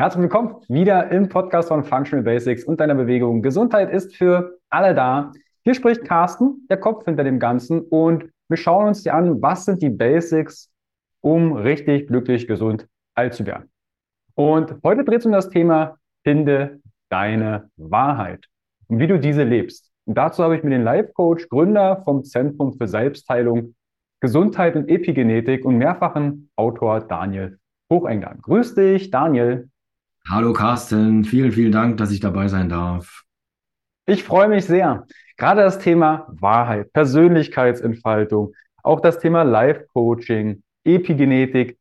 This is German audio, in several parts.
Herzlich willkommen wieder im Podcast von Functional Basics und deiner Bewegung. Gesundheit ist für alle da. Hier spricht Carsten, der Kopf hinter dem Ganzen und wir schauen uns dir an, was sind die Basics, um richtig glücklich, gesund alt zu werden. Und heute dreht es um das Thema Finde deine Wahrheit und wie du diese lebst. Und dazu habe ich mir den Life Coach, Gründer vom Zentrum für Selbstheilung, Gesundheit und Epigenetik und mehrfachen Autor Daniel Hochengler. Grüß dich, Daniel. Hallo Carsten, vielen, vielen Dank, dass ich dabei sein darf. Ich freue mich sehr. Gerade das Thema Wahrheit, Persönlichkeitsentfaltung, auch das Thema Life-Coaching, Epigenetik.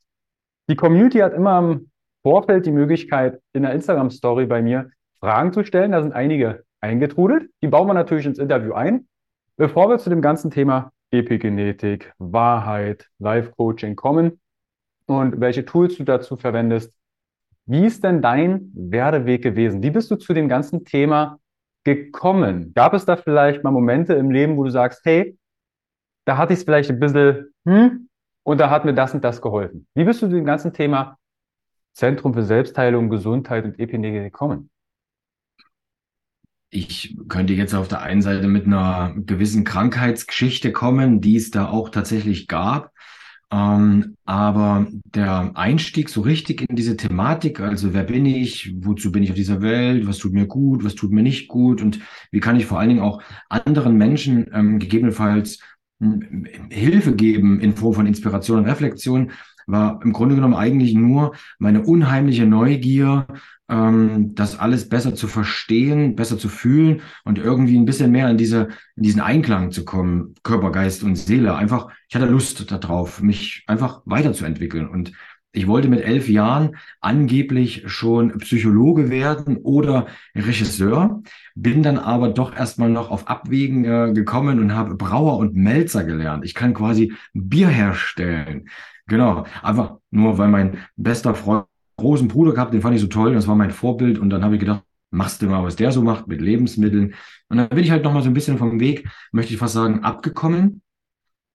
Die Community hat immer im Vorfeld die Möglichkeit, in der Instagram-Story bei mir Fragen zu stellen. Da sind einige eingetrudelt. Die bauen wir natürlich ins Interview ein. Bevor wir zu dem ganzen Thema Epigenetik, Wahrheit, Life-Coaching kommen und welche Tools du dazu verwendest, wie ist denn dein Werdeweg gewesen? Wie bist du zu dem ganzen Thema gekommen? Gab es da vielleicht mal Momente im Leben, wo du sagst, hey, da hatte ich es vielleicht ein bisschen, hm, und da hat mir das und das geholfen. Wie bist du zu dem ganzen Thema Zentrum für Selbstheilung, Gesundheit und Epigenetik gekommen? Ich könnte jetzt auf der einen Seite mit einer gewissen Krankheitsgeschichte kommen, die es da auch tatsächlich gab. Ähm, aber der Einstieg so richtig in diese Thematik, also wer bin ich, wozu bin ich auf dieser Welt, was tut mir gut, was tut mir nicht gut und wie kann ich vor allen Dingen auch anderen Menschen ähm, gegebenenfalls Hilfe geben in Form von Inspiration und Reflexion, war im Grunde genommen eigentlich nur meine unheimliche Neugier, ähm, das alles besser zu verstehen, besser zu fühlen und irgendwie ein bisschen mehr in diese, in diesen Einklang zu kommen, Körper, Geist und Seele. Einfach, ich hatte Lust darauf, mich einfach weiterzuentwickeln und ich wollte mit elf Jahren angeblich schon Psychologe werden oder Regisseur, bin dann aber doch erstmal noch auf Abwägen äh, gekommen und habe Brauer und Melzer gelernt. Ich kann quasi Bier herstellen. Genau, einfach nur, weil mein bester Freund großen Bruder gehabt, den fand ich so toll, das war mein Vorbild und dann habe ich gedacht, machst du mal, was der so macht mit Lebensmitteln. Und dann bin ich halt nochmal so ein bisschen vom Weg, möchte ich fast sagen, abgekommen.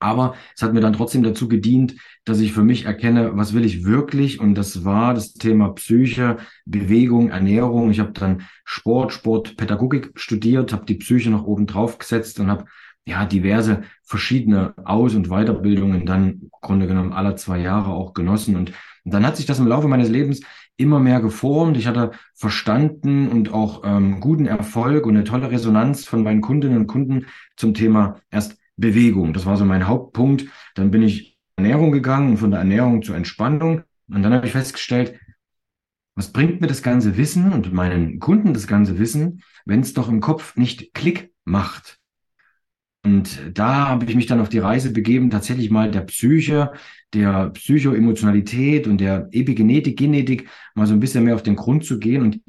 Aber es hat mir dann trotzdem dazu gedient, dass ich für mich erkenne, was will ich wirklich. Und das war das Thema Psyche, Bewegung, Ernährung. Ich habe dann Sport, Sport, Pädagogik studiert, habe die Psyche noch oben drauf gesetzt und habe ja, diverse verschiedene Aus- und Weiterbildungen dann im Grunde genommen alle zwei Jahre auch genossen. Und, und dann hat sich das im Laufe meines Lebens immer mehr geformt. Ich hatte verstanden und auch ähm, guten Erfolg und eine tolle Resonanz von meinen Kundinnen und Kunden zum Thema erst Bewegung. Das war so mein Hauptpunkt. Dann bin ich Ernährung gegangen und von der Ernährung zur Entspannung. Und dann habe ich festgestellt, was bringt mir das ganze Wissen und meinen Kunden das ganze Wissen, wenn es doch im Kopf nicht Klick macht? Und da habe ich mich dann auf die Reise begeben, tatsächlich mal der Psyche, der Psychoemotionalität und der Epigenetik, Genetik mal so ein bisschen mehr auf den Grund zu gehen. Und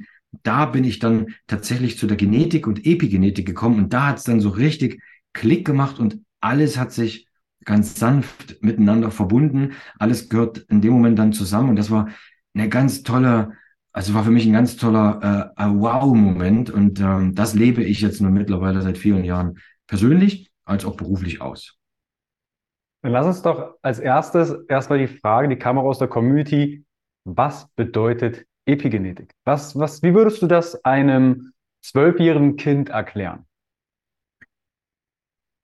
da bin ich dann tatsächlich zu der Genetik und Epigenetik gekommen. Und da hat es dann so richtig Klick gemacht und alles hat sich ganz sanft miteinander verbunden. Alles gehört in dem Moment dann zusammen. Und das war eine ganz tolle, also war für mich ein ganz toller äh, Wow-Moment. Und ähm, das lebe ich jetzt nur mittlerweile seit vielen Jahren persönlich als auch beruflich aus? Dann lass uns doch als erstes erstmal die Frage, die kam auch aus der Community, was bedeutet Epigenetik? Was, was, wie würdest du das einem zwölfjährigen Kind erklären?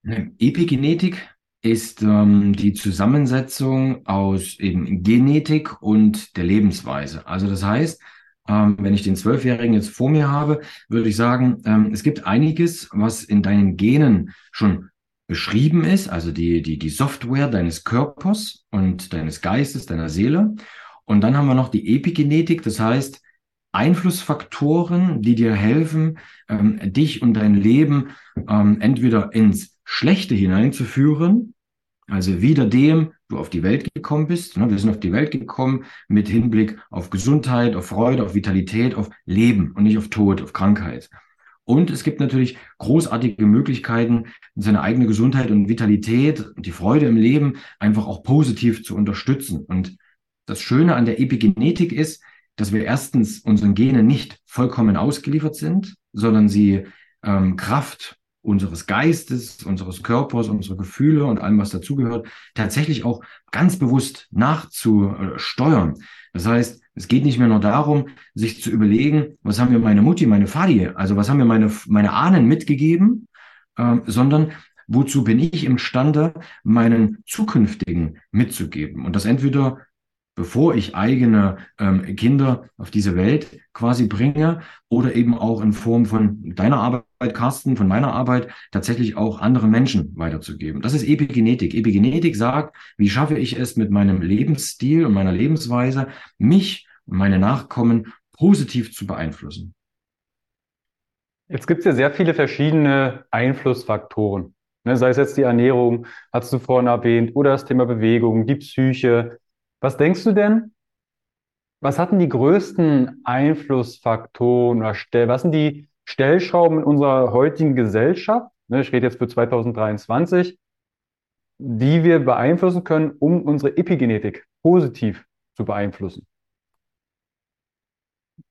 Epigenetik ist ähm, die Zusammensetzung aus eben Genetik und der Lebensweise. Also das heißt, ähm, wenn ich den Zwölfjährigen jetzt vor mir habe, würde ich sagen, ähm, es gibt einiges, was in deinen Genen schon beschrieben ist, also die, die, die Software deines Körpers und deines Geistes, deiner Seele. Und dann haben wir noch die Epigenetik, das heißt Einflussfaktoren, die dir helfen, ähm, dich und dein Leben ähm, entweder ins Schlechte hineinzuführen, also wieder dem, du auf die Welt gekommen bist. Ne? Wir sind auf die Welt gekommen mit Hinblick auf Gesundheit, auf Freude, auf Vitalität, auf Leben und nicht auf Tod, auf Krankheit. Und es gibt natürlich großartige Möglichkeiten, seine eigene Gesundheit und Vitalität und die Freude im Leben einfach auch positiv zu unterstützen. Und das Schöne an der Epigenetik ist, dass wir erstens unseren Genen nicht vollkommen ausgeliefert sind, sondern sie ähm, Kraft unseres Geistes, unseres Körpers, unserer Gefühle und allem, was dazugehört, tatsächlich auch ganz bewusst nachzusteuern. Das heißt, es geht nicht mehr nur darum, sich zu überlegen, was haben mir meine Mutti, meine Vati, also was haben mir meine, meine Ahnen mitgegeben, äh, sondern wozu bin ich imstande, meinen zukünftigen mitzugeben. Und das entweder bevor ich eigene ähm, Kinder auf diese Welt quasi bringe oder eben auch in Form von deiner Arbeit, Carsten, von meiner Arbeit tatsächlich auch andere Menschen weiterzugeben. Das ist Epigenetik. Epigenetik sagt, wie schaffe ich es mit meinem Lebensstil und meiner Lebensweise, mich und meine Nachkommen positiv zu beeinflussen. Jetzt gibt es ja sehr viele verschiedene Einflussfaktoren. Ne, sei es jetzt die Ernährung, hast du vorhin erwähnt, oder das Thema Bewegung, die Psyche, was denkst du denn? Was hatten die größten Einflussfaktoren oder Stell was sind die Stellschrauben in unserer heutigen Gesellschaft? Ne, ich rede jetzt für 2023, die wir beeinflussen können, um unsere Epigenetik positiv zu beeinflussen.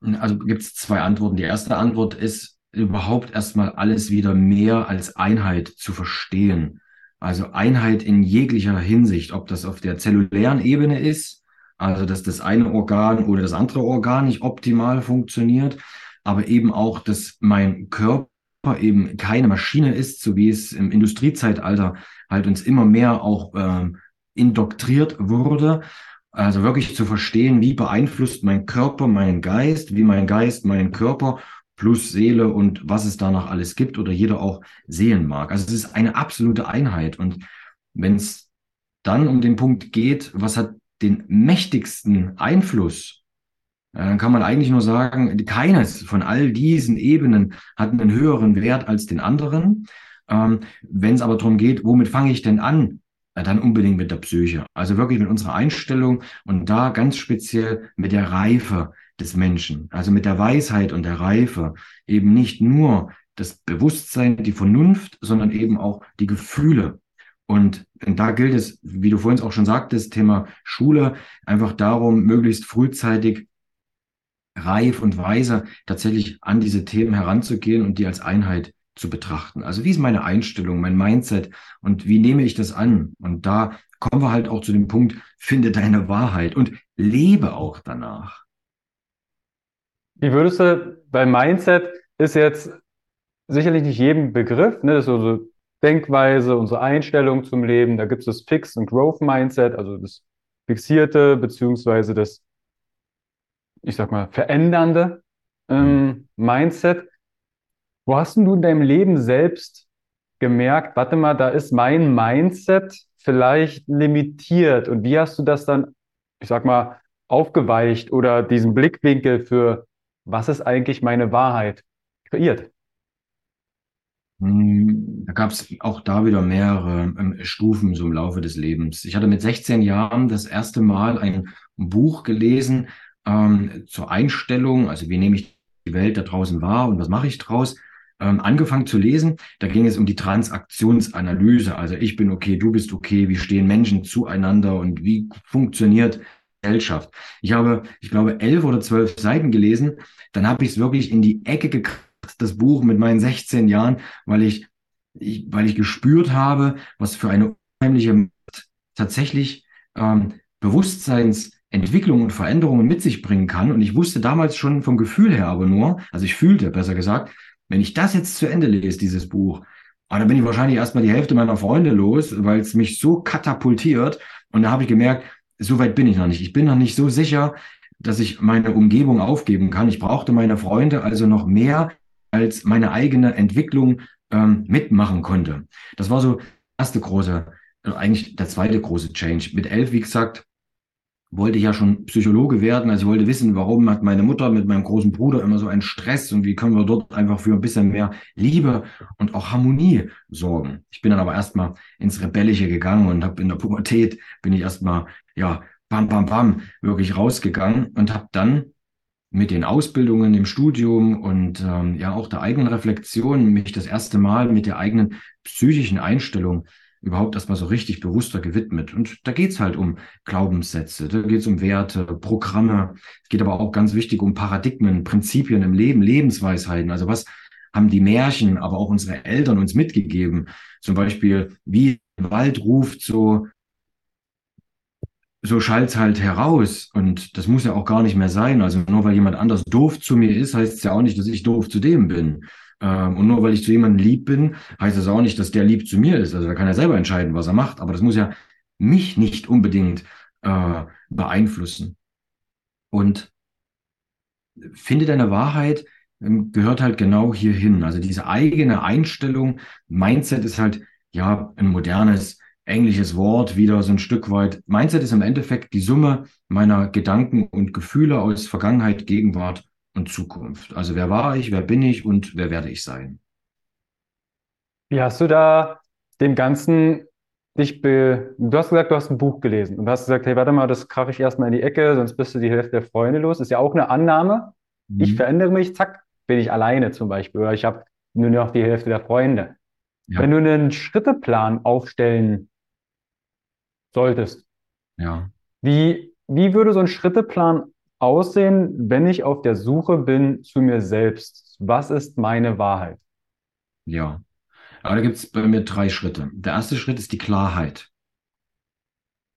Also gibt es zwei Antworten. Die erste Antwort ist, überhaupt erstmal alles wieder mehr als Einheit zu verstehen. Also Einheit in jeglicher Hinsicht, ob das auf der zellulären Ebene ist, also dass das eine Organ oder das andere Organ nicht optimal funktioniert, aber eben auch, dass mein Körper eben keine Maschine ist, so wie es im Industriezeitalter halt uns immer mehr auch ähm, indoktriert wurde. Also wirklich zu verstehen, wie beeinflusst mein Körper meinen Geist, wie mein Geist meinen Körper plus Seele und was es da noch alles gibt oder jeder auch sehen mag. Also es ist eine absolute Einheit. Und wenn es dann um den Punkt geht, was hat den mächtigsten Einfluss, dann kann man eigentlich nur sagen, keines von all diesen Ebenen hat einen höheren Wert als den anderen. Ähm, wenn es aber darum geht, womit fange ich denn an? dann unbedingt mit der Psyche. Also wirklich mit unserer Einstellung und da ganz speziell mit der Reife, des Menschen, also mit der Weisheit und der Reife, eben nicht nur das Bewusstsein, die Vernunft, sondern eben auch die Gefühle. Und, da gilt es, wie du vorhin auch schon sagtest, Thema Schule, einfach darum, möglichst frühzeitig reif und weise tatsächlich an diese Themen heranzugehen und die als Einheit zu betrachten. Also wie ist meine Einstellung, mein Mindset und wie nehme ich das an? Und da kommen wir halt auch zu dem Punkt, finde deine Wahrheit und lebe auch danach. Wie würdest du, weil Mindset ist jetzt sicherlich nicht jedem Begriff, ne? Das ist unsere Denkweise, unsere Einstellung zum Leben. Da gibt es das Fix- und Growth-Mindset, also das fixierte, beziehungsweise das, ich sag mal, verändernde ähm, Mindset. Wo hast denn du in deinem Leben selbst gemerkt, warte mal, da ist mein Mindset vielleicht limitiert und wie hast du das dann, ich sag mal, aufgeweicht oder diesen Blickwinkel für was ist eigentlich meine Wahrheit kreiert? Hm, da gab es auch da wieder mehrere ähm, Stufen so im Laufe des Lebens. Ich hatte mit 16 Jahren das erste Mal ein Buch gelesen ähm, zur Einstellung, also wie nehme ich die Welt da draußen wahr und was mache ich draus, ähm, angefangen zu lesen. Da ging es um die Transaktionsanalyse. Also ich bin okay, du bist okay, wie stehen Menschen zueinander und wie funktioniert Gesellschaft. Ich habe, ich glaube, elf oder zwölf Seiten gelesen. Dann habe ich es wirklich in die Ecke gekriegt, das Buch mit meinen 16 Jahren, weil ich, ich weil ich gespürt habe, was für eine unheimliche tatsächlich ähm, Bewusstseinsentwicklung und Veränderungen mit sich bringen kann. Und ich wusste damals schon vom Gefühl her aber nur, also ich fühlte besser gesagt, wenn ich das jetzt zu Ende lese, dieses Buch, ah, dann bin ich wahrscheinlich erstmal die Hälfte meiner Freunde los, weil es mich so katapultiert. Und da habe ich gemerkt, so weit bin ich noch nicht. Ich bin noch nicht so sicher, dass ich meine Umgebung aufgeben kann. Ich brauchte meine Freunde also noch mehr als meine eigene Entwicklung ähm, mitmachen konnte. Das war so erste große, äh, eigentlich der zweite große Change. Mit elf, wie gesagt, wollte ich ja schon Psychologe werden. Also ich wollte wissen, warum hat meine Mutter mit meinem großen Bruder immer so einen Stress und wie können wir dort einfach für ein bisschen mehr Liebe und auch Harmonie sorgen. Ich bin dann aber erstmal ins Rebellische gegangen und habe in der Pubertät bin ich erstmal ja, bam, bam, bam, wirklich rausgegangen und habe dann mit den Ausbildungen im Studium und ähm, ja auch der eigenen Reflexion mich das erste Mal mit der eigenen psychischen Einstellung überhaupt erstmal so richtig bewusster gewidmet. Und da geht's halt um Glaubenssätze, da geht's um Werte, Programme. Es geht aber auch ganz wichtig um Paradigmen, Prinzipien im Leben, Lebensweisheiten. Also was, haben die Märchen, aber auch unsere Eltern uns mitgegeben. Zum Beispiel, wie Wald ruft, so, so schallt's halt heraus. Und das muss ja auch gar nicht mehr sein. Also nur weil jemand anders doof zu mir ist, heißt es ja auch nicht, dass ich doof zu dem bin. Ähm, und nur weil ich zu jemandem lieb bin, heißt das auch nicht, dass der lieb zu mir ist. Also da kann er selber entscheiden, was er macht. Aber das muss ja mich nicht unbedingt äh, beeinflussen. Und finde deine Wahrheit ähm, gehört halt genau hierhin. Also diese eigene Einstellung, Mindset ist halt ja ein modernes englisches Wort, wieder so ein Stück weit. Mindset ist im Endeffekt die Summe meiner Gedanken und Gefühle aus Vergangenheit, Gegenwart und Zukunft. Also wer war ich, wer bin ich und wer werde ich sein? Wie hast du da dem Ganzen dich be... Du hast gesagt, du hast ein Buch gelesen und du hast gesagt, hey, warte mal, das krache ich erstmal in die Ecke, sonst bist du die Hälfte der Freunde los. Ist ja auch eine Annahme. Mhm. Ich verändere mich, zack, bin ich alleine zum Beispiel. Oder ich habe nur noch die Hälfte der Freunde. Ja. Wenn du einen Schritteplan aufstellen solltest, ja. wie, wie würde so ein Schritteplan aussehen, wenn ich auf der Suche bin zu mir selbst? Was ist meine Wahrheit? Ja, aber da gibt es bei mir drei Schritte. Der erste Schritt ist die Klarheit.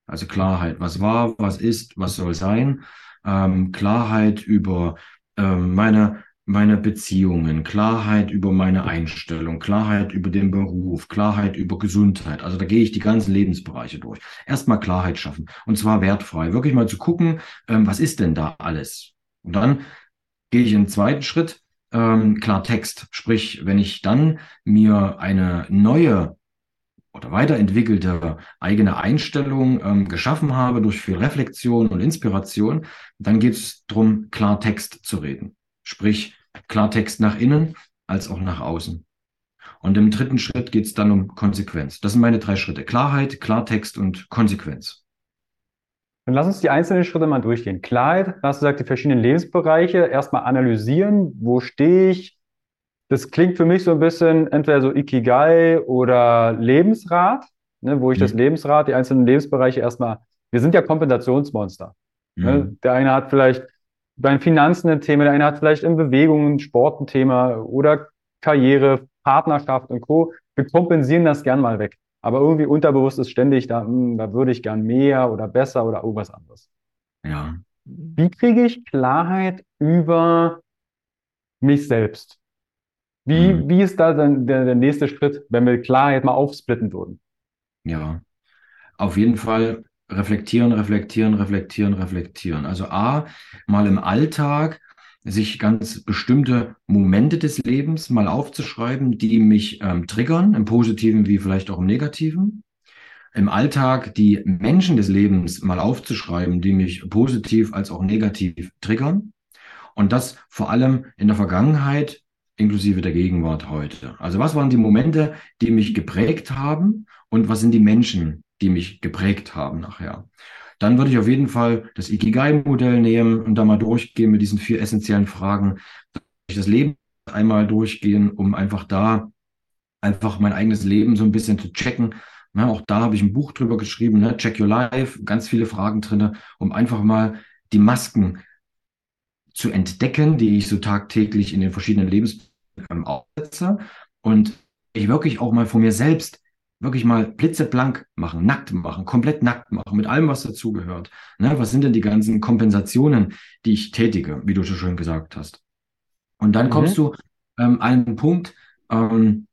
Also Klarheit, was war, was ist, was soll sein. Ähm, Klarheit über ähm, meine meine Beziehungen, Klarheit über meine Einstellung, Klarheit über den Beruf, Klarheit über Gesundheit. Also da gehe ich die ganzen Lebensbereiche durch. Erstmal Klarheit schaffen und zwar wertfrei. Wirklich mal zu gucken, ähm, was ist denn da alles? Und dann gehe ich den zweiten Schritt, ähm, Klartext. Sprich, wenn ich dann mir eine neue oder weiterentwickelte eigene Einstellung ähm, geschaffen habe durch viel Reflexion und Inspiration, dann geht es darum, Klartext zu reden. Sprich, Klartext nach innen als auch nach außen. Und im dritten Schritt geht es dann um Konsequenz. Das sind meine drei Schritte. Klarheit, Klartext und Konsequenz. Dann lass uns die einzelnen Schritte mal durchgehen. Klarheit, hast du gesagt, die verschiedenen Lebensbereiche erstmal analysieren. Wo stehe ich? Das klingt für mich so ein bisschen entweder so Ikigai oder Lebensrat, ne, wo ich mhm. das Lebensrad, die einzelnen Lebensbereiche erstmal, wir sind ja Kompensationsmonster. Ne? Mhm. Ne? Der eine hat vielleicht bei den Finanzen ein Thema, der eine hat vielleicht in Bewegungen, Sport ein Thema oder Karriere, Partnerschaft und Co. Wir kompensieren das gern mal weg. Aber irgendwie unterbewusst ist ständig da, hm, da würde ich gern mehr oder besser oder irgendwas anderes. Ja. Wie kriege ich Klarheit über mich selbst? Wie, mhm. wie ist da dann der, der nächste Schritt, wenn wir Klarheit mal aufsplitten würden? Ja, auf jeden Fall reflektieren, reflektieren, reflektieren, reflektieren. Also A, mal im Alltag sich ganz bestimmte Momente des Lebens mal aufzuschreiben, die mich ähm, triggern, im positiven wie vielleicht auch im negativen. Im Alltag die Menschen des Lebens mal aufzuschreiben, die mich positiv als auch negativ triggern. Und das vor allem in der Vergangenheit inklusive der Gegenwart heute. Also was waren die Momente, die mich geprägt haben und was sind die Menschen, die mich geprägt haben nachher. Dann würde ich auf jeden Fall das Ikigai-Modell nehmen und da mal durchgehen mit diesen vier essentiellen Fragen. Ich das Leben einmal durchgehen, um einfach da einfach mein eigenes Leben so ein bisschen zu checken. Ja, auch da habe ich ein Buch drüber geschrieben, ne? Check Your Life, ganz viele Fragen drin, um einfach mal die Masken zu entdecken, die ich so tagtäglich in den verschiedenen Lebensbereichen aufsetze und ich wirklich auch mal von mir selbst wirklich mal blitzeblank machen, nackt machen, komplett nackt machen, mit allem, was dazugehört. Ne, was sind denn die ganzen Kompensationen, die ich tätige, wie du so schön gesagt hast? Und dann mhm. kommst du ähm, an einen Punkt, ähm,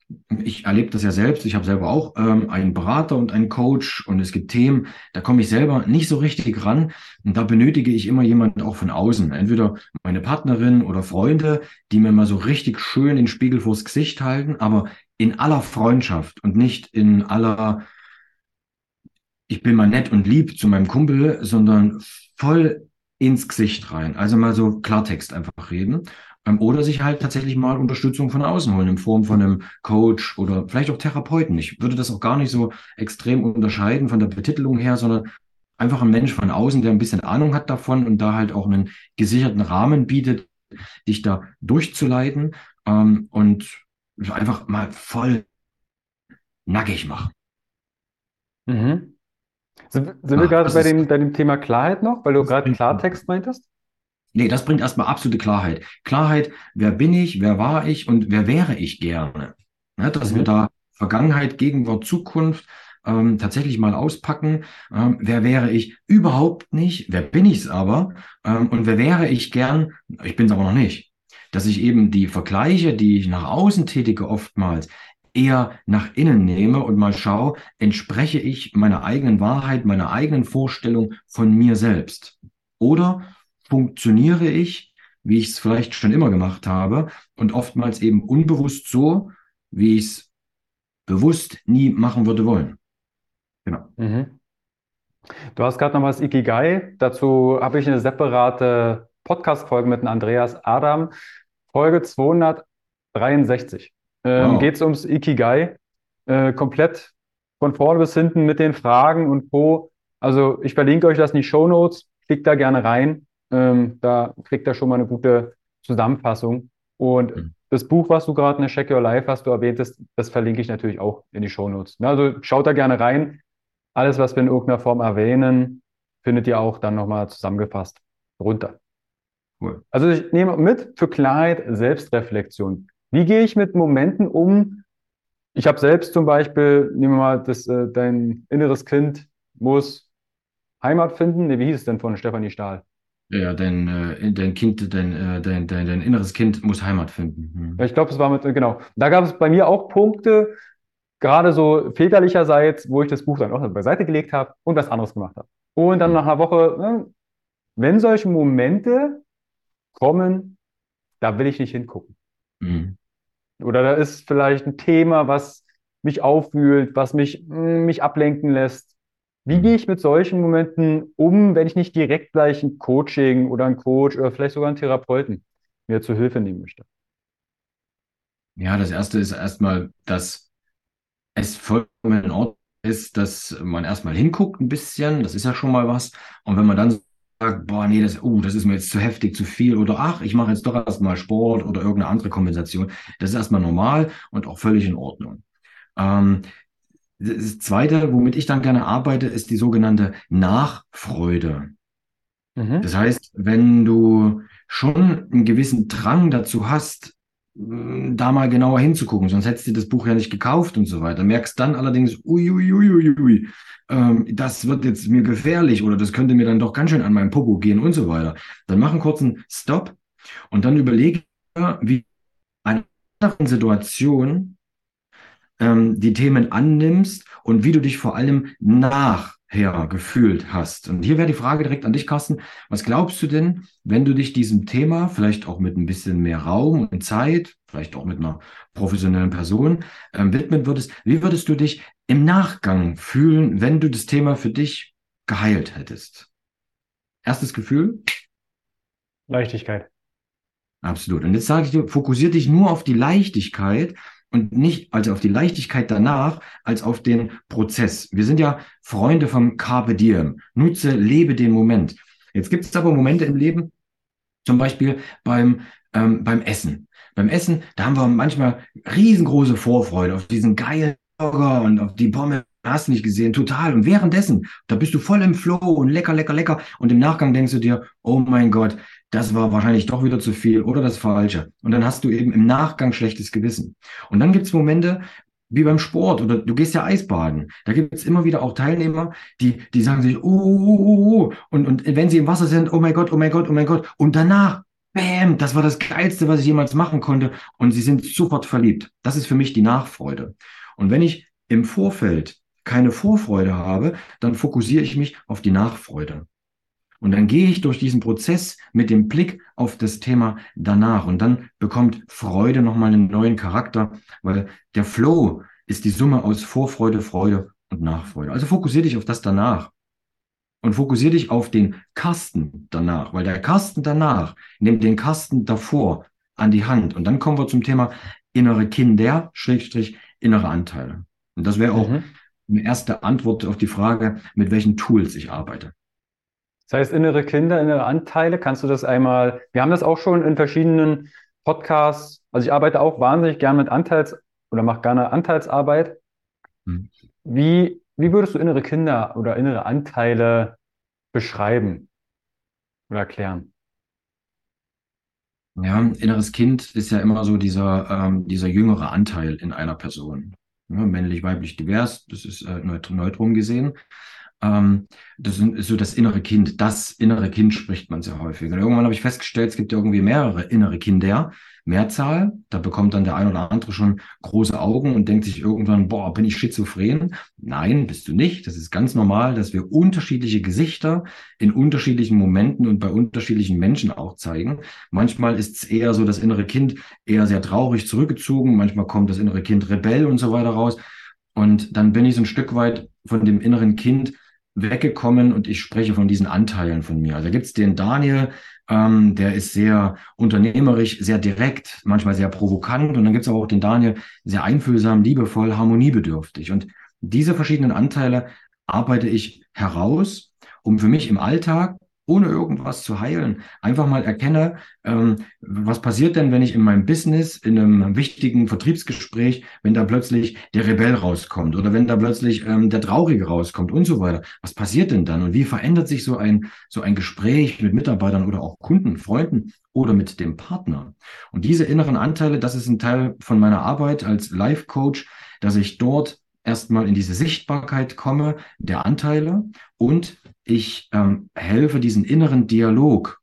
ich erlebe das ja selbst, ich habe selber auch ähm, einen Berater und einen Coach und es gibt Themen, da komme ich selber nicht so richtig ran und da benötige ich immer jemanden auch von außen, entweder meine Partnerin oder Freunde, die mir mal so richtig schön den Spiegel vors Gesicht halten, aber in aller Freundschaft und nicht in aller, ich bin mal nett und lieb zu meinem Kumpel, sondern voll ins Gesicht rein. Also mal so Klartext einfach reden. Ähm, oder sich halt tatsächlich mal Unterstützung von außen holen, in Form von einem Coach oder vielleicht auch Therapeuten. Ich würde das auch gar nicht so extrem unterscheiden von der Betitelung her, sondern einfach ein Mensch von außen, der ein bisschen Ahnung hat davon und da halt auch einen gesicherten Rahmen bietet, dich da durchzuleiten. Ähm, und einfach mal voll nackig machen. Mhm. Sind, sind wir gerade bei dem, bei dem Thema Klarheit noch, weil du gerade Klartext meintest? Nee, das bringt erstmal absolute Klarheit. Klarheit, wer bin ich, wer war ich und wer wäre ich gerne? Ja, dass mhm. wir da Vergangenheit, Gegenwart, Zukunft ähm, tatsächlich mal auspacken. Ähm, wer wäre ich? Überhaupt nicht. Wer bin ich es aber? Ähm, und wer wäre ich gern? Ich bin es aber noch nicht. Dass ich eben die Vergleiche, die ich nach außen tätige, oftmals eher nach innen nehme und mal schaue, entspreche ich meiner eigenen Wahrheit, meiner eigenen Vorstellung von mir selbst? Oder funktioniere ich, wie ich es vielleicht schon immer gemacht habe und oftmals eben unbewusst so, wie ich es bewusst nie machen würde wollen? Genau. Mhm. Du hast gerade noch was Ikigai. Dazu habe ich eine separate Podcast-Folge mit Andreas Adam. Folge 263. Ähm, wow. Geht es ums Ikigai. Äh, komplett von vorne bis hinten mit den Fragen und Co. Also ich verlinke euch das in die Show Notes. Klickt da gerne rein. Ähm, da kriegt ihr schon mal eine gute Zusammenfassung. Und mhm. das Buch, was du gerade in der Check Your Life hast, du erwähnt hast, das verlinke ich natürlich auch in die Show Notes. Also schaut da gerne rein. Alles, was wir in irgendeiner Form erwähnen, findet ihr auch dann nochmal zusammengefasst runter. Cool. Also ich nehme mit für Klarheit Selbstreflexion. Wie gehe ich mit Momenten um? Ich habe selbst zum Beispiel, nehmen wir mal, das, äh, dein inneres Kind muss Heimat finden. Nee, wie hieß es denn von Stefanie Stahl? Ja, dein, äh, dein Kind, dein, äh, dein, dein, dein inneres Kind muss Heimat finden. Hm. Ja, ich glaube, es war mit, genau. Da gab es bei mir auch Punkte, gerade so väterlicherseits, wo ich das Buch dann auch beiseite gelegt habe und was anderes gemacht habe. Und dann nach einer Woche, ne, wenn solche Momente kommen, da will ich nicht hingucken. Mhm. Oder da ist vielleicht ein Thema, was mich aufwühlt, was mich, mm, mich ablenken lässt. Wie mhm. gehe ich mit solchen Momenten um, wenn ich nicht direkt gleich ein Coaching oder ein Coach oder vielleicht sogar einen Therapeuten mir zur Hilfe nehmen möchte? Ja, das erste ist erstmal, dass es vollkommen in Ordnung ist, dass man erstmal hinguckt ein bisschen, das ist ja schon mal was. Und wenn man dann sagt, boah, nee, das, uh, das ist mir jetzt zu heftig, zu viel oder ach, ich mache jetzt doch erstmal Sport oder irgendeine andere Kompensation, das ist erstmal normal und auch völlig in Ordnung. Ähm, das Zweite, womit ich dann gerne arbeite, ist die sogenannte Nachfreude. Mhm. Das heißt, wenn du schon einen gewissen Drang dazu hast, da mal genauer hinzugucken, sonst hättest du das Buch ja nicht gekauft und so weiter. Merkst dann allerdings, uiuiuiui, ui, ui, ähm, das wird jetzt mir gefährlich oder das könnte mir dann doch ganz schön an meinem Popo gehen und so weiter. Dann mach einen kurzen Stop und dann überlege, wie eine andere Situation ähm, die Themen annimmst und wie du dich vor allem nach her gefühlt hast. Und hier wäre die Frage direkt an dich, Carsten. Was glaubst du denn, wenn du dich diesem Thema, vielleicht auch mit ein bisschen mehr Raum und Zeit, vielleicht auch mit einer professionellen Person ähm, widmen würdest, wie würdest du dich im Nachgang fühlen, wenn du das Thema für dich geheilt hättest? Erstes Gefühl? Leichtigkeit. Absolut. Und jetzt sage ich dir, fokussiere dich nur auf die Leichtigkeit und nicht also auf die Leichtigkeit danach, als auf den Prozess. Wir sind ja Freunde vom Carpe Diem. Nutze, lebe den Moment. Jetzt gibt es aber Momente im Leben, zum Beispiel beim, ähm, beim Essen. Beim Essen, da haben wir manchmal riesengroße Vorfreude auf diesen geilen Burger und auf die Pommes hast du nicht gesehen, total. Und währenddessen, da bist du voll im Flow und lecker, lecker, lecker. Und im Nachgang denkst du dir, oh mein Gott, das war wahrscheinlich doch wieder zu viel oder das Falsche. Und dann hast du eben im Nachgang schlechtes Gewissen. Und dann gibt es Momente, wie beim Sport oder du gehst ja Eisbaden. Da gibt es immer wieder auch Teilnehmer, die, die sagen sich, oh, oh, oh, oh, und, und wenn sie im Wasser sind, oh mein Gott, oh mein Gott, oh mein Gott. Und danach, bam, das war das Geilste, was ich jemals machen konnte. Und sie sind sofort verliebt. Das ist für mich die Nachfreude. Und wenn ich im Vorfeld keine Vorfreude habe, dann fokussiere ich mich auf die Nachfreude. Und dann gehe ich durch diesen Prozess mit dem Blick auf das Thema danach. Und dann bekommt Freude nochmal einen neuen Charakter, weil der Flow ist die Summe aus Vorfreude, Freude und Nachfreude. Also fokussiere dich auf das danach. Und fokussiere dich auf den Kasten danach, weil der Kasten danach nimmt den Kasten davor an die Hand. Und dann kommen wir zum Thema innere Kinder, Schrägstrich, innere Anteile. Und das wäre auch mhm. eine erste Antwort auf die Frage, mit welchen Tools ich arbeite. Das heißt, innere Kinder, innere Anteile, kannst du das einmal, wir haben das auch schon in verschiedenen Podcasts, also ich arbeite auch wahnsinnig gern mit Anteils- oder mache gerne Anteilsarbeit. Hm. Wie, wie würdest du innere Kinder oder innere Anteile beschreiben oder erklären? Ja, inneres Kind ist ja immer so dieser, ähm, dieser jüngere Anteil in einer Person. Ja, männlich, weiblich, divers, das ist äh, neutrum gesehen. Ähm, das ist so das innere Kind. Das innere Kind spricht man sehr häufig. Und irgendwann habe ich festgestellt, es gibt irgendwie mehrere innere Kinder. Mehrzahl, da bekommt dann der ein oder andere schon große Augen und denkt sich irgendwann, boah, bin ich schizophren? Nein, bist du nicht. Das ist ganz normal, dass wir unterschiedliche Gesichter in unterschiedlichen Momenten und bei unterschiedlichen Menschen auch zeigen. Manchmal ist es eher so das innere Kind eher sehr traurig zurückgezogen, manchmal kommt das innere Kind Rebell und so weiter raus. Und dann bin ich so ein Stück weit von dem inneren Kind weggekommen und ich spreche von diesen Anteilen von mir. Also da gibt's den Daniel, ähm, der ist sehr unternehmerisch, sehr direkt, manchmal sehr provokant. Und dann gibt's aber auch den Daniel, sehr einfühlsam, liebevoll, harmoniebedürftig. Und diese verschiedenen Anteile arbeite ich heraus, um für mich im Alltag ohne irgendwas zu heilen, einfach mal erkenne, ähm, was passiert denn, wenn ich in meinem Business, in einem wichtigen Vertriebsgespräch, wenn da plötzlich der Rebell rauskommt oder wenn da plötzlich ähm, der Traurige rauskommt und so weiter. Was passiert denn dann und wie verändert sich so ein, so ein Gespräch mit Mitarbeitern oder auch Kunden, Freunden oder mit dem Partner? Und diese inneren Anteile, das ist ein Teil von meiner Arbeit als Life Coach, dass ich dort erstmal in diese Sichtbarkeit komme der Anteile und ich ähm, helfe diesen inneren Dialog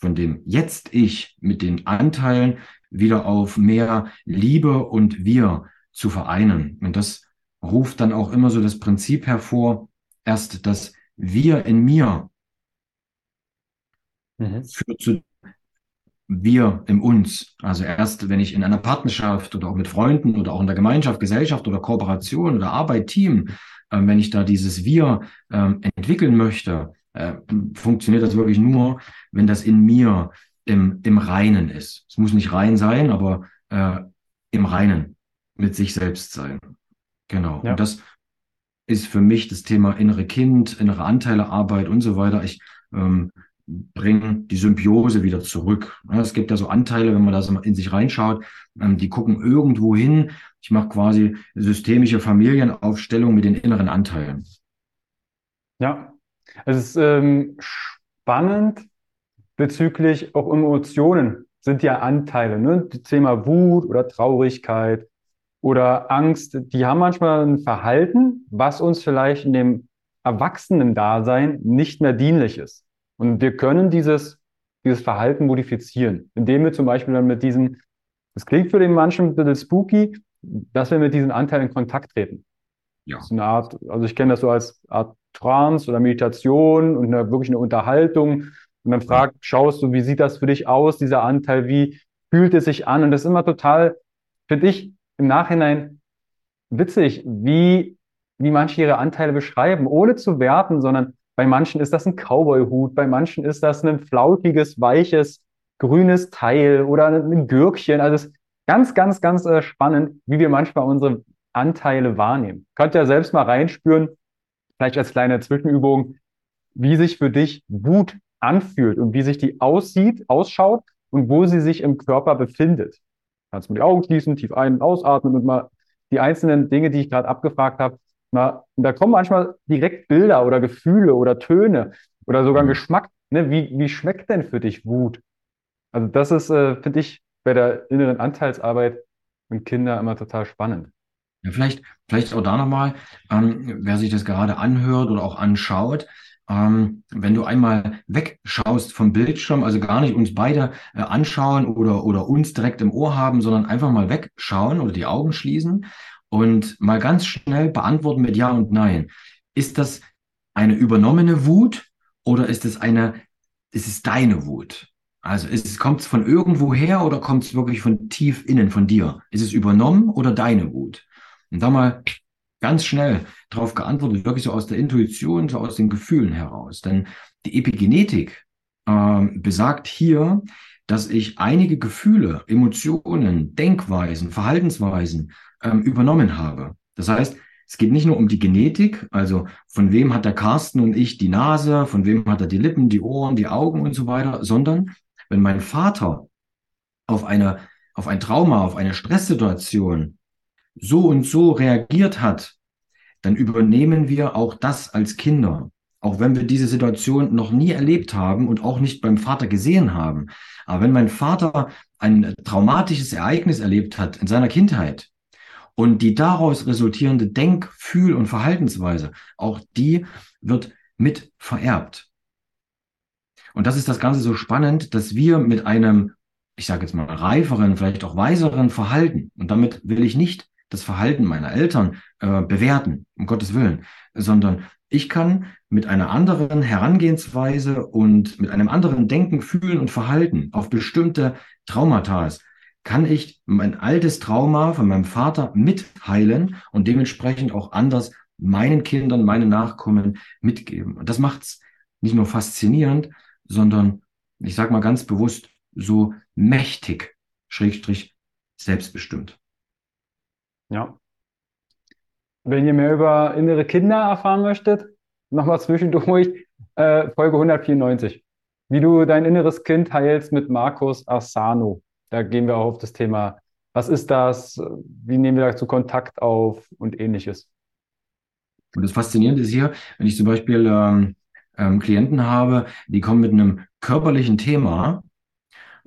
von dem jetzt ich mit den Anteilen wieder auf mehr Liebe und wir zu vereinen. Und das ruft dann auch immer so das Prinzip hervor, erst das wir in mir mhm. führt zu wir im uns. Also erst, wenn ich in einer Partnerschaft oder auch mit Freunden oder auch in der Gemeinschaft, Gesellschaft oder Kooperation oder Arbeit, Team, äh, wenn ich da dieses Wir äh, entwickeln möchte, äh, funktioniert das wirklich nur, wenn das in mir im, im Reinen ist. Es muss nicht rein sein, aber äh, im Reinen mit sich selbst sein. Genau. Ja. Und das ist für mich das Thema innere Kind, innere Anteilearbeit und so weiter. Ich ähm, bringen die Symbiose wieder zurück. Es gibt ja so Anteile, wenn man da so in sich reinschaut, ähm, die gucken irgendwo hin. Ich mache quasi systemische Familienaufstellung mit den inneren Anteilen. Ja, es ist ähm, spannend bezüglich auch Emotionen sind ja Anteile. Ne? Das Thema Wut oder Traurigkeit oder Angst, die haben manchmal ein Verhalten, was uns vielleicht in dem Erwachsenen-Dasein nicht mehr dienlich ist. Und wir können dieses, dieses Verhalten modifizieren, indem wir zum Beispiel dann mit diesen, das klingt für den manchen ein bisschen spooky, dass wir mit diesen Anteilen in Kontakt treten. Ja. Das ist eine Art, also ich kenne das so als Art Trance oder Meditation und eine, wirklich eine Unterhaltung. Und dann fragt, schaust du, wie sieht das für dich aus, dieser Anteil, wie fühlt es sich an? Und das ist immer total, finde ich, im Nachhinein witzig, wie, wie manche ihre Anteile beschreiben, ohne zu werten, sondern bei manchen ist das ein Cowboy-Hut, bei manchen ist das ein flautiges, weiches, grünes Teil oder ein Gürkchen. Also es ist ganz, ganz, ganz äh, spannend, wie wir manchmal unsere Anteile wahrnehmen. Könnt ihr selbst mal reinspüren, vielleicht als kleine Zwischenübung, wie sich für dich Wut anfühlt und wie sich die aussieht, ausschaut und wo sie sich im Körper befindet. Kannst du die Augen schließen, tief ein- und ausatmen und mal die einzelnen Dinge, die ich gerade abgefragt habe, na, da kommen manchmal direkt Bilder oder Gefühle oder Töne oder sogar ein mhm. Geschmack. Ne? Wie, wie schmeckt denn für dich Wut? Also das ist, äh, finde ich, bei der inneren Anteilsarbeit mit Kindern immer total spannend. Ja, vielleicht, vielleicht auch da nochmal, ähm, wer sich das gerade anhört oder auch anschaut, ähm, wenn du einmal wegschaust vom Bildschirm, also gar nicht uns beide äh, anschauen oder, oder uns direkt im Ohr haben, sondern einfach mal wegschauen oder die Augen schließen und mal ganz schnell beantworten mit Ja und Nein. Ist das eine übernommene Wut oder ist es eine, ist es deine Wut? Also kommt es von irgendwo her oder kommt es wirklich von tief innen von dir? Ist es übernommen oder deine Wut? Und da mal ganz schnell darauf geantwortet, wirklich so aus der Intuition, so aus den Gefühlen heraus. Denn die Epigenetik äh, besagt hier, dass ich einige Gefühle, Emotionen, Denkweisen, Verhaltensweisen ähm, übernommen habe. Das heißt, es geht nicht nur um die Genetik, also von wem hat der Carsten und ich die Nase, von wem hat er die Lippen, die Ohren, die Augen und so weiter, sondern wenn mein Vater auf eine, auf ein Trauma, auf eine Stresssituation so und so reagiert hat, dann übernehmen wir auch das als Kinder. Auch wenn wir diese Situation noch nie erlebt haben und auch nicht beim Vater gesehen haben. Aber wenn mein Vater ein traumatisches Ereignis erlebt hat in seiner Kindheit und die daraus resultierende Denk-, Fühl- und Verhaltensweise, auch die wird mit vererbt. Und das ist das Ganze so spannend, dass wir mit einem, ich sage jetzt mal, reiferen, vielleicht auch weiseren Verhalten, und damit will ich nicht das Verhalten meiner Eltern äh, bewerten, um Gottes Willen, sondern ich kann mit einer anderen Herangehensweise und mit einem anderen Denken, Fühlen und Verhalten auf bestimmte Traumata, kann ich mein altes Trauma von meinem Vater mitheilen und dementsprechend auch anders meinen Kindern, meinen Nachkommen mitgeben. Und das macht es nicht nur faszinierend, sondern ich sage mal ganz bewusst so mächtig, Schrägstrich selbstbestimmt. Ja. Wenn ihr mehr über innere Kinder erfahren möchtet, nochmal zwischendurch, äh, Folge 194. Wie du dein inneres Kind heilst mit Markus Asano. Da gehen wir auch auf das Thema, was ist das, wie nehmen wir dazu Kontakt auf und ähnliches. Und das Faszinierende ist hier, wenn ich zum Beispiel ähm, ähm, Klienten habe, die kommen mit einem körperlichen Thema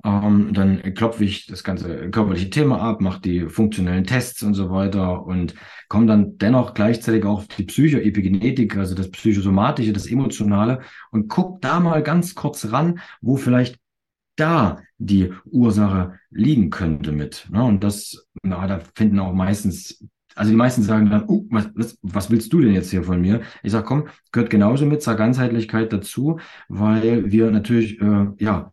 ähm, dann klopfe ich das ganze körperliche Thema ab, mache die funktionellen Tests und so weiter und komme dann dennoch gleichzeitig auch auf die Psychoepigenetik, also das Psychosomatische, das Emotionale und guck da mal ganz kurz ran, wo vielleicht da die Ursache liegen könnte mit. Ne? Und das, na, da finden auch meistens also die meisten sagen dann, uh, was, was willst du denn jetzt hier von mir? Ich sage, komm, gehört genauso mit zur Ganzheitlichkeit dazu, weil wir natürlich äh, ja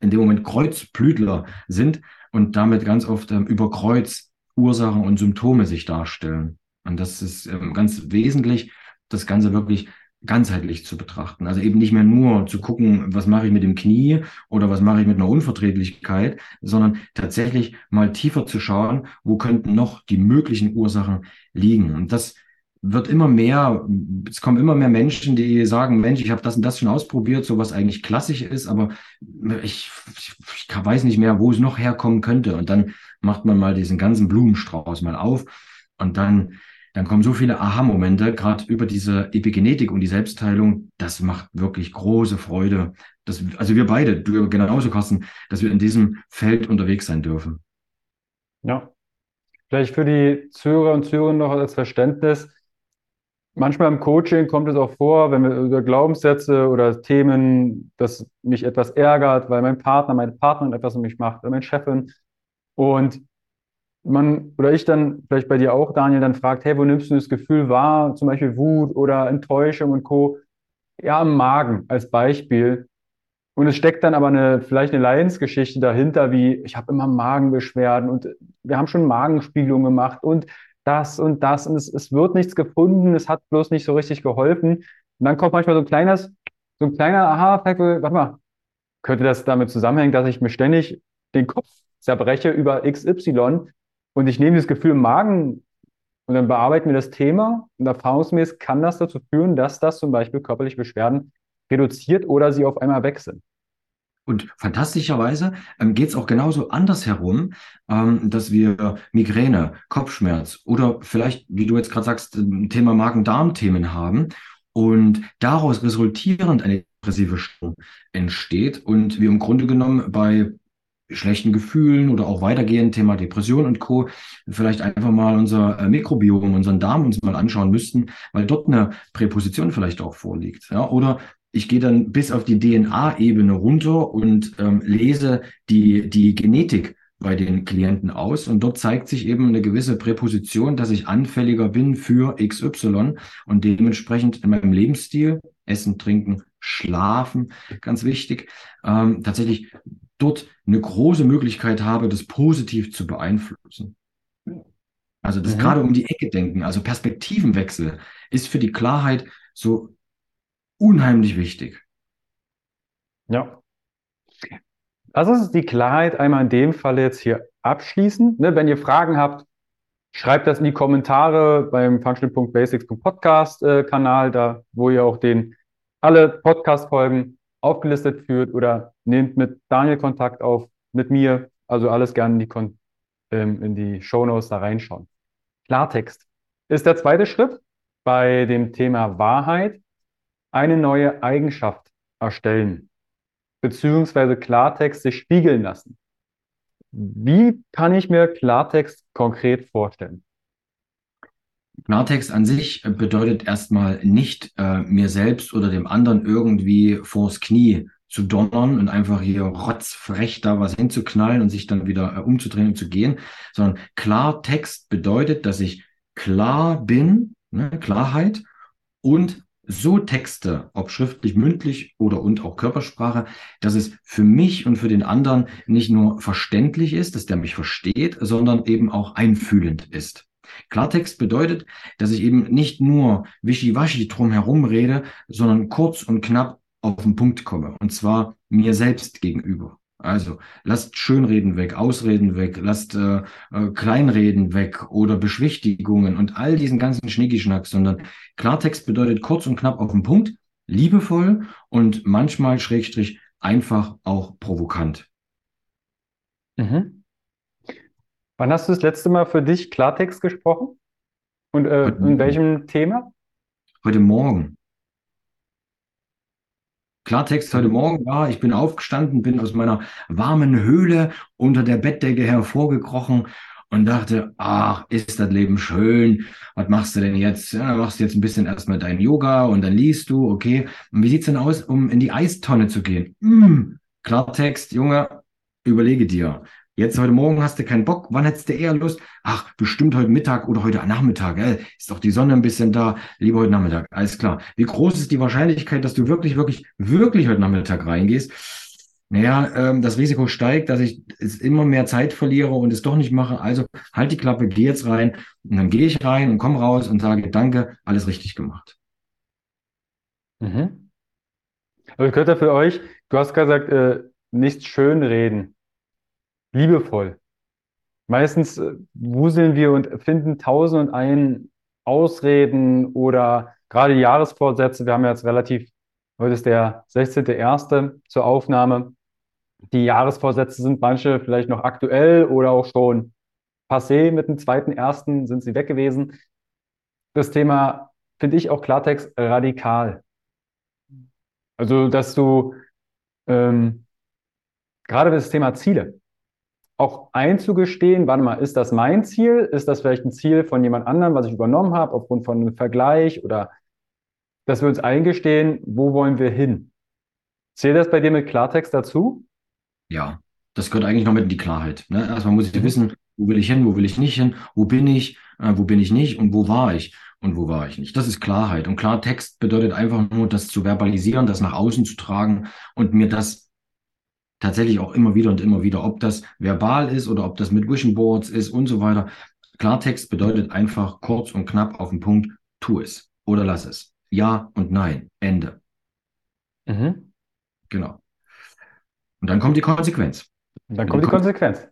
in dem Moment Kreuzblütler sind und damit ganz oft ähm, über Kreuz Ursachen und Symptome sich darstellen. Und das ist ähm, ganz wesentlich, das Ganze wirklich ganzheitlich zu betrachten. Also eben nicht mehr nur zu gucken, was mache ich mit dem Knie oder was mache ich mit einer Unverträglichkeit, sondern tatsächlich mal tiefer zu schauen, wo könnten noch die möglichen Ursachen liegen. Und das wird immer mehr, es kommen immer mehr Menschen, die sagen, Mensch, ich habe das und das schon ausprobiert, so was eigentlich klassisch ist, aber ich, ich, weiß nicht mehr, wo es noch herkommen könnte. Und dann macht man mal diesen ganzen Blumenstrauß mal auf und dann, dann kommen so viele Aha-Momente, gerade über diese Epigenetik und die Selbstheilung, das macht wirklich große Freude. Dass, also wir beide, du genauso, Carsten, dass wir in diesem Feld unterwegs sein dürfen. Ja. Vielleicht für die Zuhörer und Zuhörer noch als Verständnis Manchmal im Coaching kommt es auch vor, wenn wir über Glaubenssätze oder Themen, dass mich etwas ärgert, weil mein Partner, meine Partnerin etwas um mich macht oder meine Chefin. Und man oder ich dann, vielleicht bei dir auch, Daniel, dann fragt, hey, wo nimmst du das Gefühl wahr? Zum Beispiel Wut oder Enttäuschung und Co. Ja, im Magen als Beispiel. Und es steckt dann aber eine, vielleicht eine Leidensgeschichte dahinter, wie ich habe immer Magenbeschwerden und wir haben schon Magenspiegelung gemacht und das und das und es, es wird nichts gefunden, es hat bloß nicht so richtig geholfen. Und dann kommt manchmal so ein kleines, so ein kleiner Aha-Effekt, warte mal, könnte das damit zusammenhängen, dass ich mir ständig den Kopf zerbreche über XY und ich nehme dieses Gefühl im Magen und dann bearbeiten wir das Thema und erfahrungsmäßig kann das dazu führen, dass das zum Beispiel körperliche Beschwerden reduziert oder sie auf einmal weg sind. Und fantastischerweise ähm, geht es auch genauso anders herum, ähm, dass wir Migräne, Kopfschmerz oder vielleicht, wie du jetzt gerade sagst, Thema Magen-Darm-Themen haben und daraus resultierend eine depressive Stimmung entsteht und wir im Grunde genommen bei schlechten Gefühlen oder auch weitergehend Thema Depression und Co. vielleicht einfach mal unser äh, Mikrobiom, unseren Darm uns mal anschauen müssten, weil dort eine Präposition vielleicht auch vorliegt. Ja? Oder ich gehe dann bis auf die DNA-Ebene runter und ähm, lese die, die Genetik bei den Klienten aus. Und dort zeigt sich eben eine gewisse Präposition, dass ich anfälliger bin für XY und dementsprechend in meinem Lebensstil, Essen, Trinken, Schlafen, ganz wichtig, ähm, tatsächlich dort eine große Möglichkeit habe, das positiv zu beeinflussen. Also das mhm. gerade um die Ecke denken, also Perspektivenwechsel ist für die Klarheit so unheimlich wichtig. Ja. Lass uns die Klarheit einmal in dem Fall jetzt hier abschließen. Ne, wenn ihr Fragen habt, schreibt das in die Kommentare beim functional.basics.podcast-Kanal, äh, da wo ihr auch den alle Podcast-Folgen aufgelistet führt oder nehmt mit Daniel Kontakt auf, mit mir. Also alles gerne in die, ähm, in die Shownotes da reinschauen. Klartext ist der zweite Schritt bei dem Thema Wahrheit. eine neue Eigenschaft erstellen, beziehungsweise Klartext sich spiegeln lassen. Wie kann ich mir Klartext konkret vorstellen? Klartext an sich bedeutet erstmal nicht, äh, mir selbst oder dem anderen irgendwie vors Knie zu donnern und einfach hier rotzfrech da was hinzuknallen und sich dann wieder äh, umzudrehen und zu gehen, sondern Klartext bedeutet, dass ich klar bin, ne, Klarheit und so Texte, ob schriftlich, mündlich oder und auch Körpersprache, dass es für mich und für den anderen nicht nur verständlich ist, dass der mich versteht, sondern eben auch einfühlend ist. Klartext bedeutet, dass ich eben nicht nur wischiwaschi drum herum rede, sondern kurz und knapp auf den Punkt komme. Und zwar mir selbst gegenüber. Also lasst Schönreden weg, Ausreden weg, lasst äh, äh, Kleinreden weg oder Beschwichtigungen und all diesen ganzen Schnickischnack, sondern Klartext bedeutet kurz und knapp auf den Punkt, liebevoll und manchmal schrägstrich einfach auch provokant. Mhm. Wann hast du das letzte Mal für dich Klartext gesprochen? Und äh, in welchem Thema? Heute Morgen. Klartext heute Morgen war, ich bin aufgestanden, bin aus meiner warmen Höhle unter der Bettdecke hervorgekrochen und dachte, ach, ist das Leben schön. Was machst du denn jetzt? Ja, machst du jetzt ein bisschen erstmal dein Yoga und dann liest du, okay. Und wie sieht's denn aus, um in die Eistonne zu gehen? Hm, Klartext, Junge, überlege dir. Jetzt heute Morgen hast du keinen Bock. Wann hättest du eher Lust? Ach, bestimmt heute Mittag oder heute Nachmittag. Ey. Ist doch die Sonne ein bisschen da. Lieber heute Nachmittag. Alles klar. Wie groß ist die Wahrscheinlichkeit, dass du wirklich, wirklich, wirklich heute Nachmittag reingehst? Naja, ähm, das Risiko steigt, dass ich immer mehr Zeit verliere und es doch nicht mache. Also halt die Klappe, geh jetzt rein. Und dann gehe ich rein und komme raus und sage, danke, alles richtig gemacht. Mhm. Also ich könnte für euch, du hast gesagt, äh, nicht schönreden liebevoll. Meistens äh, wuseln wir und finden tausend und ein Ausreden oder gerade Jahresvorsätze. Wir haben jetzt relativ, heute ist der 16.01. zur Aufnahme. Die Jahresvorsätze sind manche vielleicht noch aktuell oder auch schon passé. Mit dem 2.01. sind sie weg gewesen. Das Thema finde ich auch Klartext radikal. Also, dass du ähm, gerade das Thema Ziele auch einzugestehen, warte mal, ist das mein Ziel? Ist das vielleicht ein Ziel von jemand anderem, was ich übernommen habe, aufgrund von einem Vergleich oder dass wir uns eingestehen, wo wollen wir hin? Zählt das bei dir mit Klartext dazu? Ja, das gehört eigentlich noch mit in die Klarheit. Ne? Erstmal muss ich wissen, wo will ich hin, wo will ich nicht hin, wo bin ich, äh, wo bin ich nicht und wo war ich und wo war ich nicht. Das ist Klarheit. Und Klartext bedeutet einfach nur, das zu verbalisieren, das nach außen zu tragen und mir das tatsächlich auch immer wieder und immer wieder, ob das verbal ist oder ob das mit Vision Boards ist und so weiter. Klartext bedeutet einfach kurz und knapp auf den Punkt, tu es oder lass es. Ja und nein. Ende. Mhm. Genau. Und dann kommt die Konsequenz. Und dann kommt die Konsequenz.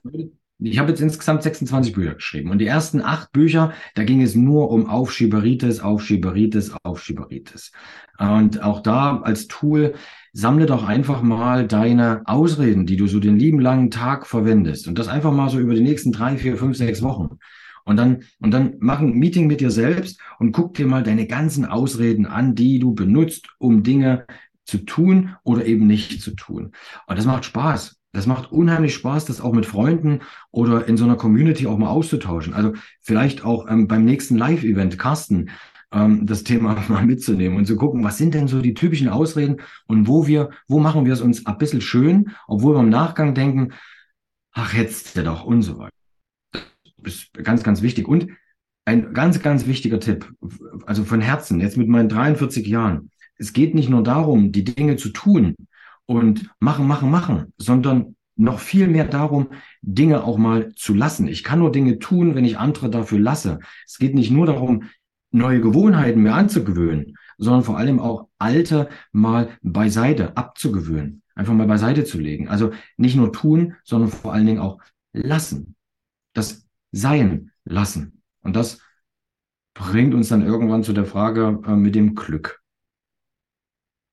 Ich habe jetzt insgesamt 26 Bücher geschrieben und die ersten acht Bücher, da ging es nur um Aufschieberitis, Aufschieberitis, Aufschieberitis. Und auch da als Tool, sammle doch einfach mal deine Ausreden, die du so den lieben langen Tag verwendest und das einfach mal so über die nächsten drei, vier, fünf, sechs Wochen. Und dann, und dann mach ein Meeting mit dir selbst und guck dir mal deine ganzen Ausreden an, die du benutzt, um Dinge zu tun oder eben nicht zu tun. Und das macht Spaß. Das macht unheimlich Spaß, das auch mit Freunden oder in so einer Community auch mal auszutauschen. Also vielleicht auch ähm, beim nächsten Live-Event, Carsten, ähm, das Thema mal mitzunehmen und zu gucken, was sind denn so die typischen Ausreden und wo wir, wo machen wir es uns ein bisschen schön, obwohl wir im Nachgang denken, ach, jetzt der doch und so weiter. Das ist ganz, ganz wichtig. Und ein ganz, ganz wichtiger Tipp, also von Herzen, jetzt mit meinen 43 Jahren. Es geht nicht nur darum, die Dinge zu tun, und machen, machen, machen, sondern noch viel mehr darum, Dinge auch mal zu lassen. Ich kann nur Dinge tun, wenn ich andere dafür lasse. Es geht nicht nur darum, neue Gewohnheiten mir anzugewöhnen, sondern vor allem auch alte mal beiseite abzugewöhnen, einfach mal beiseite zu legen. Also nicht nur tun, sondern vor allen Dingen auch lassen. Das Sein lassen. Und das bringt uns dann irgendwann zu der Frage äh, mit dem Glück.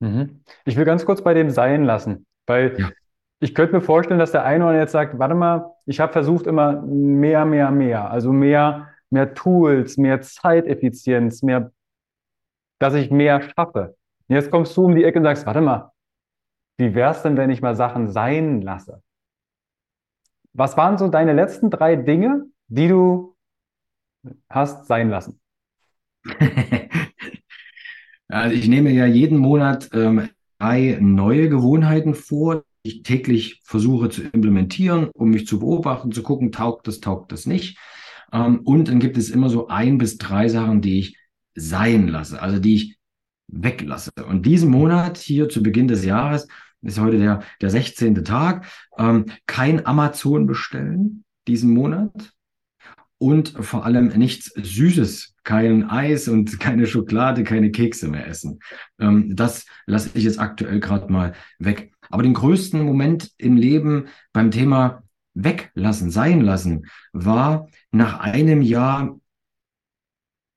Mhm. Ich will ganz kurz bei dem sein lassen, weil Ja. ich könnte mir vorstellen, dass der eine oder jetzt sagt, warte mal, ich habe versucht immer mehr, mehr, mehr, also mehr, mehr Tools, mehr Zeiteffizienz, mehr, dass ich mehr schaffe. Jetzt kommst du um die Ecke und sagst, warte mal, wie wär's denn, wenn ich mal Sachen sein lasse? Was waren so deine letzten drei Dinge, die du hast sein lassen? also ich nehme ja jeden Monat ähm, drei neue Gewohnheiten vor, die ich täglich versuche zu implementieren, um mich zu beobachten, zu gucken, taugt das, taugt das nicht. Ähm, und dann gibt es immer so ein bis drei Sachen, die ich sein lasse, also die ich weglasse. Und diesen Monat hier zu Beginn des Jahres ist heute der, der 16. Tag, ähm, kein Amazon bestellen diesen Monat und vor allem nichts Süßes, kein Eis und keine Schokolade, keine Kekse mehr essen. Ähm, das lasse ich jetzt aktuell gerade mal weg. Aber den größten Moment im Leben beim Thema weglassen, sein lassen, war nach einem Jahr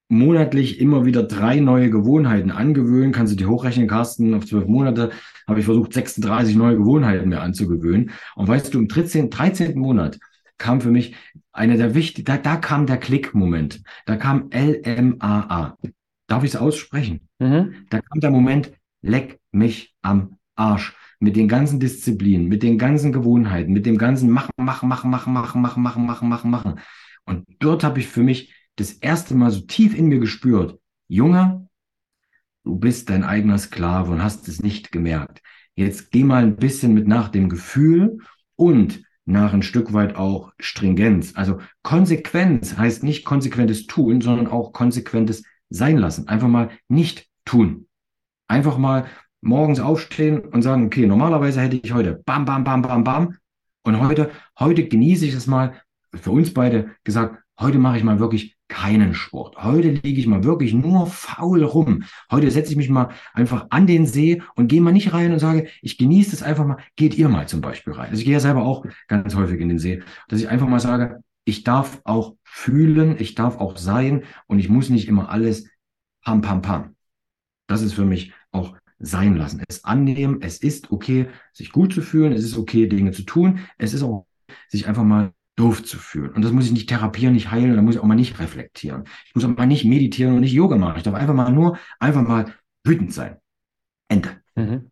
monatlich immer wieder drei neue Gewohnheiten angewöhnen. Kannst du die hochrechnen, Carsten, auf zwölf Monate habe ich versucht, 36 neue Gewohnheiten mir anzugewöhnen. Und weißt du, im 13, 13. Monat kam für mich einer der wichtigsten, da, da kam der Klick-Moment. Da kam L-M-A-A. Darf ich es aussprechen? Mhm. Da kam der Moment, leck mich am Arsch. Mit den ganzen Disziplinen, mit den ganzen Gewohnheiten, mit dem ganzen Machen, Machen, Machen, Machen, Machen, Machen, Machen, Machen, Machen, Machen. Und dort habe ich für mich das erste Mal so tief in mir gespürt, Junge, du bist dein eigener Sklave und hast es nicht gemerkt. Jetzt geh mal ein bisschen mit nach dem Gefühl und nach ein Stück weit auch Stringenz. Also Konsequenz heißt nicht konsequentes Tun, sondern auch konsequentes Sein lassen. Einfach mal nicht tun. Einfach mal morgens aufstehen und sagen, okay, normalerweise hätte ich heute bam, bam, bam, bam, bam. Und heute, heute genieße ich es mal, für uns beide gesagt, heute mache ich mal wirklich keinen Sport. Heute liege ich mal wirklich nur faul rum. Heute setze ich mich mal einfach an den See und gehe mal nicht rein und sage, ich genieße es einfach mal. Geht ihr mal zum Beispiel rein. Also ich gehe ja selber auch ganz häufig in den See, dass ich einfach mal sage, ich darf auch fühlen, ich darf auch sein und ich muss nicht immer alles pam, pam, pam. Das ist für mich auch sein lassen. Es annehmen, es ist okay, sich gut zu fühlen, es ist okay, Dinge zu tun, es ist auch sich einfach mal doof zu fühlen. Und das muss ich nicht therapieren, nicht heilen, da muss ich auch mal nicht reflektieren. Ich muss auch mal nicht meditieren und nicht Yoga machen. Ich darf einfach mal nur, einfach mal wütend sein. Ende. Mhm.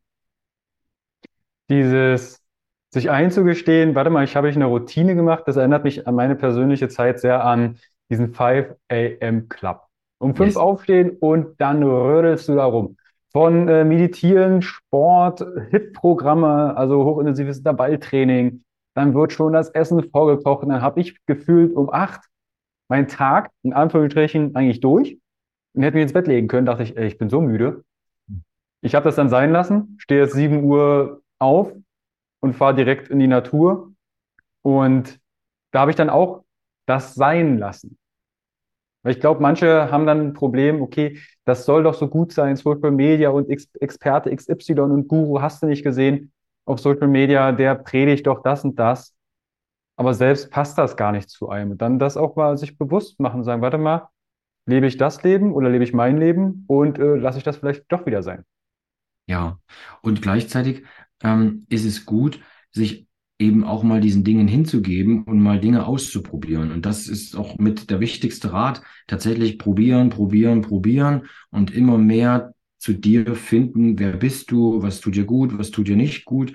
Dieses sich einzugestehen, warte mal, ich habe ich eine Routine gemacht, das erinnert mich an meine persönliche Zeit sehr an diesen 5 AM Club. Um fünf yes. aufstehen und dann rödelst du da rum. Von äh, Meditieren, Sport, HIT-Programme, also hochintensives Intervalltraining, dann wird schon das Essen vorgekocht und dann habe ich gefühlt um acht meinen Tag in Anführungsstrichen eigentlich durch und hätte mich ins Bett legen können, dachte ich, ey, ich bin so müde. Ich habe das dann sein lassen, stehe jetzt sieben Uhr auf und fahre direkt in die Natur und da habe ich dann auch das sein lassen. Weil ich glaube, manche haben dann ein Problem, okay, das soll doch so gut sein, Social Media und Ex Experte XY und Guru hast du nicht gesehen auf Social Media, der predigt doch das und das. Aber selbst passt das gar nicht zu einem. Und dann das auch mal sich bewusst machen, sagen, warte mal, lebe ich das Leben oder lebe ich mein Leben und äh, lasse ich das vielleicht doch wieder sein. Ja, und gleichzeitig ähm, ist es gut, sich eben auch mal diesen Dingen hinzugeben und mal Dinge auszuprobieren. Und das ist auch mit der wichtigste Rat. Tatsächlich probieren, probieren, probieren und immer mehr zu dir finden, wer bist du, was tut dir gut, was tut dir nicht gut.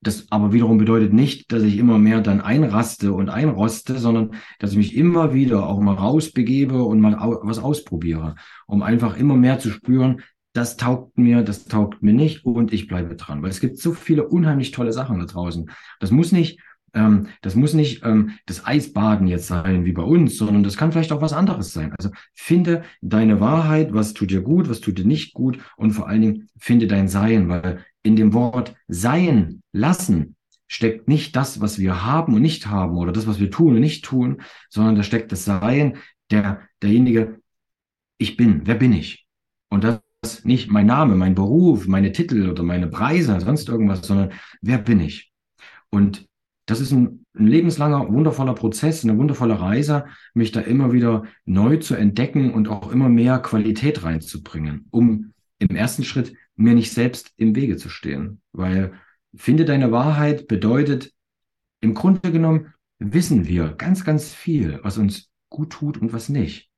Das aber wiederum bedeutet nicht, dass ich immer mehr dann einraste und einroste, sondern dass ich mich immer wieder auch mal rausbegebe und mal was ausprobiere, um einfach immer mehr zu spüren, das taugt mir, das taugt mir nicht und ich bleibe dran. Weil es gibt so viele unheimlich tolle Sachen da draußen. Das muss nicht ähm, das muss nicht ähm, das Eisbaden jetzt sein wie bei uns, sondern das kann vielleicht auch was anderes sein. Also finde deine Wahrheit, was tut dir gut, was tut dir nicht gut und vor allen Dingen finde dein Sein, weil in dem Wort sein lassen steckt nicht das, was wir haben und nicht haben oder das, was wir tun und nicht tun, sondern da steckt das Sein, der, derjenige, ich bin, wer bin ich? Und das ist nicht mein Name, mein Beruf, meine Titel oder meine Preise, sonst irgendwas, sondern wer bin ich? Und das ist ein, ein, lebenslanger, wundervoller Prozess, eine wundervolle Reise, mich da immer wieder neu zu entdecken und auch immer mehr Qualität reinzubringen, um im ersten Schritt mir nicht selbst im Wege zu stehen. Weil finde deine Wahrheit bedeutet, im Grunde genommen wissen wir ganz, ganz viel, was uns gut tut und was nicht.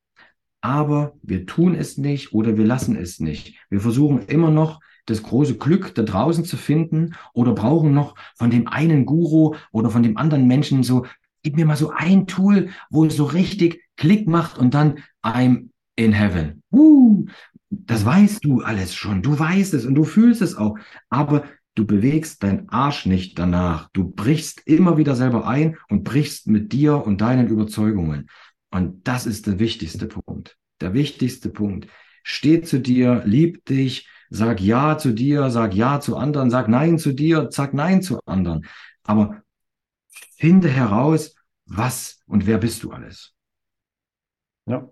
aber wir tun es nicht oder wir lassen es nicht. Wir versuchen immer noch das große Glück da draußen zu finden oder brauchen noch von dem einen Guru oder von dem anderen Menschen so, gib mir mal so ein Tool, wo es so richtig Klick macht und dann I'm in heaven. Uh, das weißt du alles schon. Du weißt es und du fühlst es auch. Aber du bewegst deinen Arsch nicht danach. Du brichst immer wieder selber ein und brichst mit dir und deinen Überzeugungen. Und das ist der wichtigste Punkt. Der wichtigste Punkt. Steh zu dir, lieb dich, sag Ja zu dir, sag Ja zu anderen, sag Nein zu dir, sag Nein zu anderen. Aber finde heraus, was und wer bist du alles. Ja.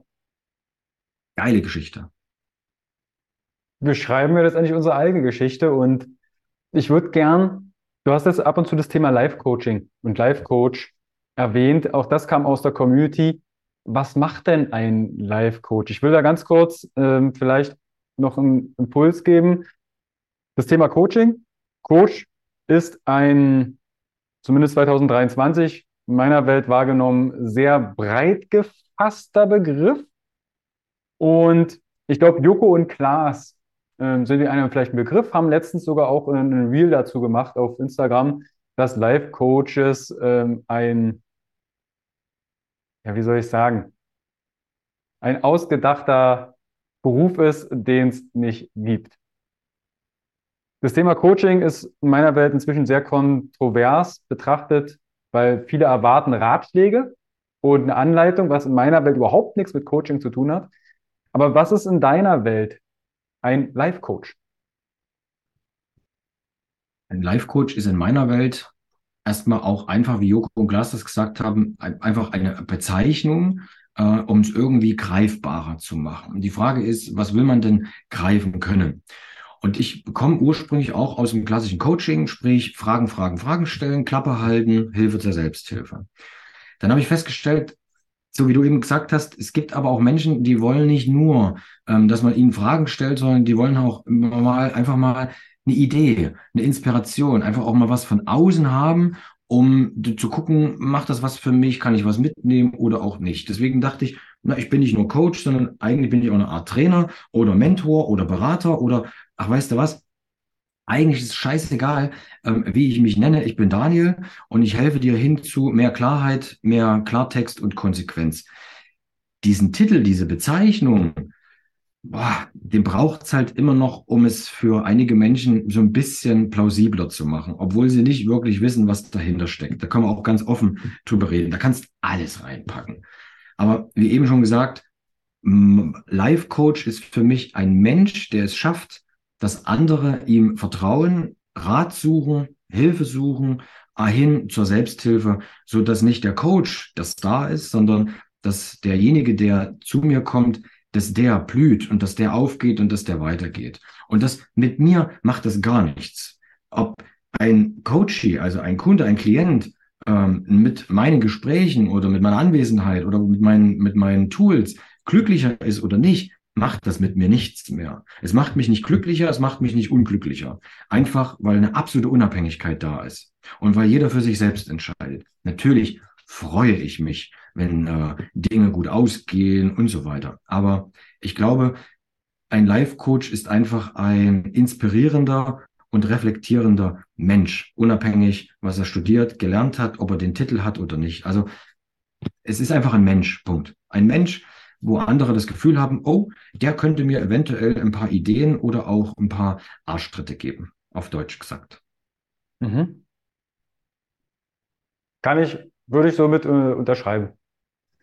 Geile Geschichte. Wir schreiben ja letztendlich unsere eigene Geschichte und ich würde gern, du hast jetzt ab und zu das Thema Life-Coaching und Life-Coach erwähnt. Auch das kam aus der Community. Was macht denn ein Life-Coach? Ich will da ganz kurz ähm, vielleicht noch einen Impuls geben. Das Thema Coaching. Coach ist ein, zumindest 2023, in meiner Welt wahrgenommen, sehr breit gefasster Begriff. Und ich glaube, Joko und Klaas äh, sind die einem vielleicht ein Begriff, haben letztens sogar auch ein Reel dazu gemacht auf Instagram, dass Life-Coaches ähm, ein, ja, wie soll ich sagen, ein ausgedachter Beruf ist, den es nicht gibt. Das Thema Coaching ist in meiner Welt inzwischen sehr kontrovers betrachtet, weil viele erwarten Ratschläge und eine Anleitung, was in meiner Welt überhaupt nichts mit Coaching zu tun hat. Aber was ist in deiner Welt ein Life-Coach? Ein Life-Coach ist in meiner Welt erstmal auch einfach, wie Joko und Glas das gesagt haben, einfach eine Bezeichnung, äh, um es irgendwie greifbarer zu machen. Und die Frage ist, was will man denn greifen können? Und ich komme ursprünglich auch aus dem klassischen Coaching, sprich Fragen, Fragen, Fragen stellen, Klappe halten, Hilfe zur Selbsthilfe. Dann habe ich festgestellt, so wie du eben gesagt hast, es gibt aber auch Menschen, die wollen nicht nur, ähm, dass man ihnen Fragen stellt, sondern die wollen auch mal einfach mal eine Idee, eine Inspiration, einfach auch mal was von außen haben, um zu gucken, macht das was für mich, kann ich was mitnehmen oder auch nicht. Deswegen dachte ich, na, ich bin nicht nur Coach, sondern eigentlich bin ich auch eine Art Trainer oder Mentor oder Berater oder, ach, weißt du was? Eigentlich ist es scheißegal, ähm, wie ich mich nenne. Ich bin Daniel und ich helfe dir hin zu mehr Klarheit, mehr Klartext und Konsequenz. Diesen Titel, diese Bezeichnung, boah, den braucht es halt immer noch, um es für einige Menschen so ein bisschen plausibler zu machen, obwohl sie nicht wirklich wissen, was dahinter steckt. Da können wir auch ganz offen drüber reden. Da kannst alles reinpacken. Aber wie eben schon gesagt, Life Coach ist für mich ein Mensch, der es schafft, dass andere ihm vertrauen, Rat suchen, Hilfe suchen, hin zur Selbsthilfe, so dass nicht der Coach das da ist, sondern dass derjenige, der zu mir kommt, dass der blüht und dass der aufgeht und dass der weitergeht. Und das mit mir macht das gar nichts. Ob ein Coachie, also ein Kunde, ein Klient ähm, mit meinen Gesprächen oder mit meiner Anwesenheit oder mit meinen, mit meinen Tools glücklicher ist oder nicht, macht das mit mir nichts mehr. Es macht mich nicht glücklicher, es macht mich nicht unglücklicher. Einfach, weil eine absolute Unabhängigkeit da ist und weil jeder für sich selbst entscheidet. Natürlich freue ich mich, wenn äh, Dinge gut ausgehen und so weiter. Aber ich glaube, ein Life-Coach ist einfach ein inspirierender und reflektierender Mensch, unabhängig, was er studiert, gelernt hat, ob er den Titel hat oder nicht. Also es ist einfach ein Mensch, Punkt. Ein Mensch, wo andere das Gefühl haben, oh, der könnte mir eventuell ein paar Ideen oder auch ein paar Arschtritte geben, auf Deutsch gesagt. Mhm. Kann ich, würde ich somit äh, unterschreiben.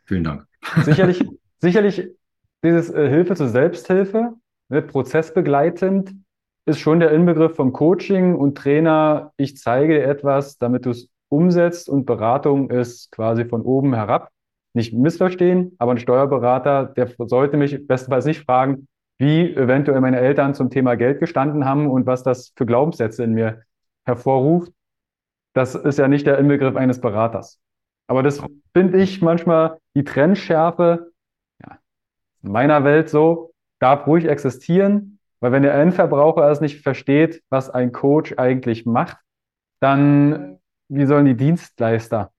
Vielen Dank. Sicherlich, sicherlich dieses äh, Hilfe zur Selbsthilfe, ne, prozessbegleitend, ist schon der Inbegriff vom Coaching und Trainer. Ich zeige dir etwas, damit du es umsetzt und Beratung ist quasi von oben herab nicht missverstehen, aber ein Steuerberater, der sollte mich bestenfalls nicht fragen, wie eventuell meine Eltern zum Thema Geld gestanden haben und was das für Glaubenssätze in mir hervorruft. Das ist ja nicht der Inbegriff eines Beraters. Aber das finde ich manchmal die Trennschärfe ja, in meiner Welt so, darf ruhig existieren, weil wenn der Endverbraucher es nicht versteht, was ein Coach eigentlich macht, dann wie sollen die Dienstleister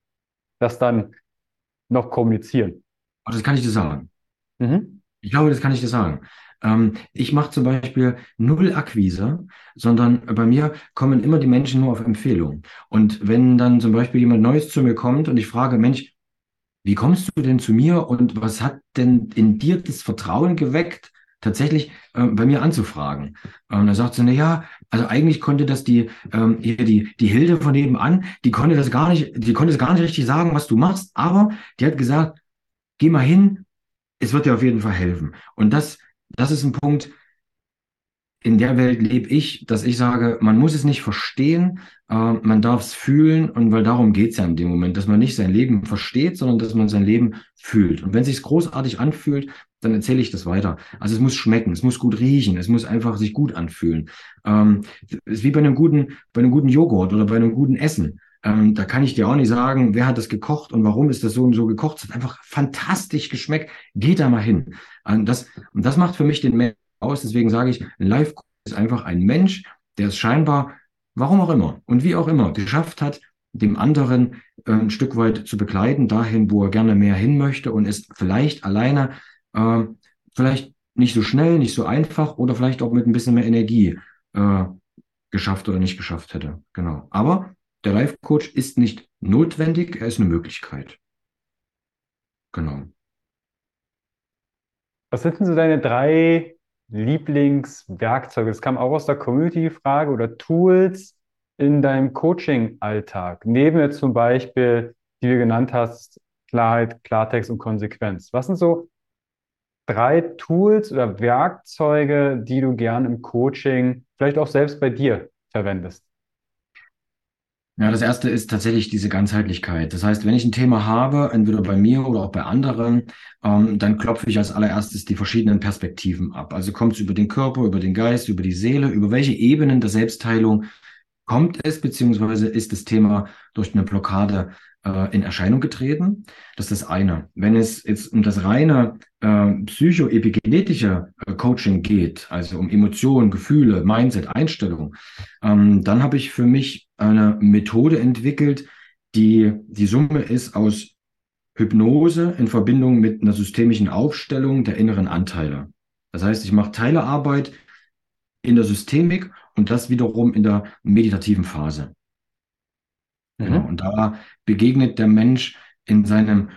das dann noch kommunizieren. Oh, das kann ich dir sagen. Mhm. Ich glaube, das kann ich dir sagen. Ähm, ich mache zum Beispiel null Akquise, sondern bei mir kommen immer die Menschen nur auf Empfehlung. Und wenn dann zum Beispiel jemand Neues zu mir kommt und ich frage, Mensch, wie kommst du denn zu mir und was hat denn in dir das Vertrauen geweckt, tatsächlich äh, bei mir anzufragen? Und dann sagt sie, na ja, also eigentlich konnte das die, ähm, hier die, die Hilde von nebenan, die konnte das gar nicht, die konnte es gar nicht richtig sagen, was du machst, aber die hat gesagt, geh mal hin, es wird dir auf jeden Fall helfen. Und das, das ist ein Punkt, in der Welt lebe ich, dass ich sage, man muss es nicht verstehen, äh, man darf es fühlen und weil darum geht es ja in dem Moment, dass man nicht sein Leben versteht, sondern dass man sein Leben fühlt. Und wenn es sich großartig anfühlt, dann erzähle ich das weiter. Also es muss schmecken, es muss gut riechen, es muss einfach sich gut anfühlen. Ähm, ist wie bei einem guten, bei einem guten Joghurt oder bei einem guten Essen. Ähm, da kann ich dir auch nicht sagen, wer hat das gekocht und warum ist das so und so gekocht. Es hat einfach fantastisch geschmeckt. Geh da mal hin. Und das, und das macht für mich den Menschen aus. Deswegen sage ich, ein Live-Coach ist einfach ein Mensch, der es scheinbar, warum auch immer und wie auch immer, geschafft hat, dem anderen äh, ein Stück weit zu begleiten, dahin, wo er gerne mehr hin möchte und es vielleicht alleine, äh, vielleicht nicht so schnell, nicht so einfach oder vielleicht auch mit ein bisschen mehr Energie äh, geschafft oder nicht geschafft hätte. Genau. Aber der Life-Coach ist nicht notwendig, er ist eine Möglichkeit. Genau. Was sind denn so deine drei Lieblingswerkzeuge? Das kam auch aus der Community-Frage oder Tools in deinem Coaching-Alltag. Neben jetzt zum Beispiel, die du genannt hast, Klarheit, Klartext und Konsequenz. Was sind so drei Tools oder Werkzeuge, die du gern im Coaching, vielleicht auch selbst bei dir verwendest? Ja, das erste ist tatsächlich diese Ganzheitlichkeit. Das heißt, wenn ich ein Thema habe, entweder bei mir oder auch bei anderen, ähm, dann klopfe ich als allererstes die verschiedenen Perspektiven ab. Also kommt es über den Körper, über den Geist, über die Seele, über welche Ebenen der Selbstheilung kommt es, beziehungsweise ist das Thema durch eine Blockade äh, in Erscheinung getreten. Das ist das eine. Wenn es jetzt um das reine äh, psychoepigenetische Coaching geht, also um Emotionen, Gefühle, Mindset, Einstellung, ähm, dann habe ich für mich eine Methode entwickelt, die die Summe ist aus Hypnose in Verbindung mit einer systemischen Aufstellung der inneren Anteile. Das heißt, ich mache Teilearbeit in der Systemik und das wiederum in der meditativen Phase. Genau. Mhm. Und da begegnet der Mensch in seinem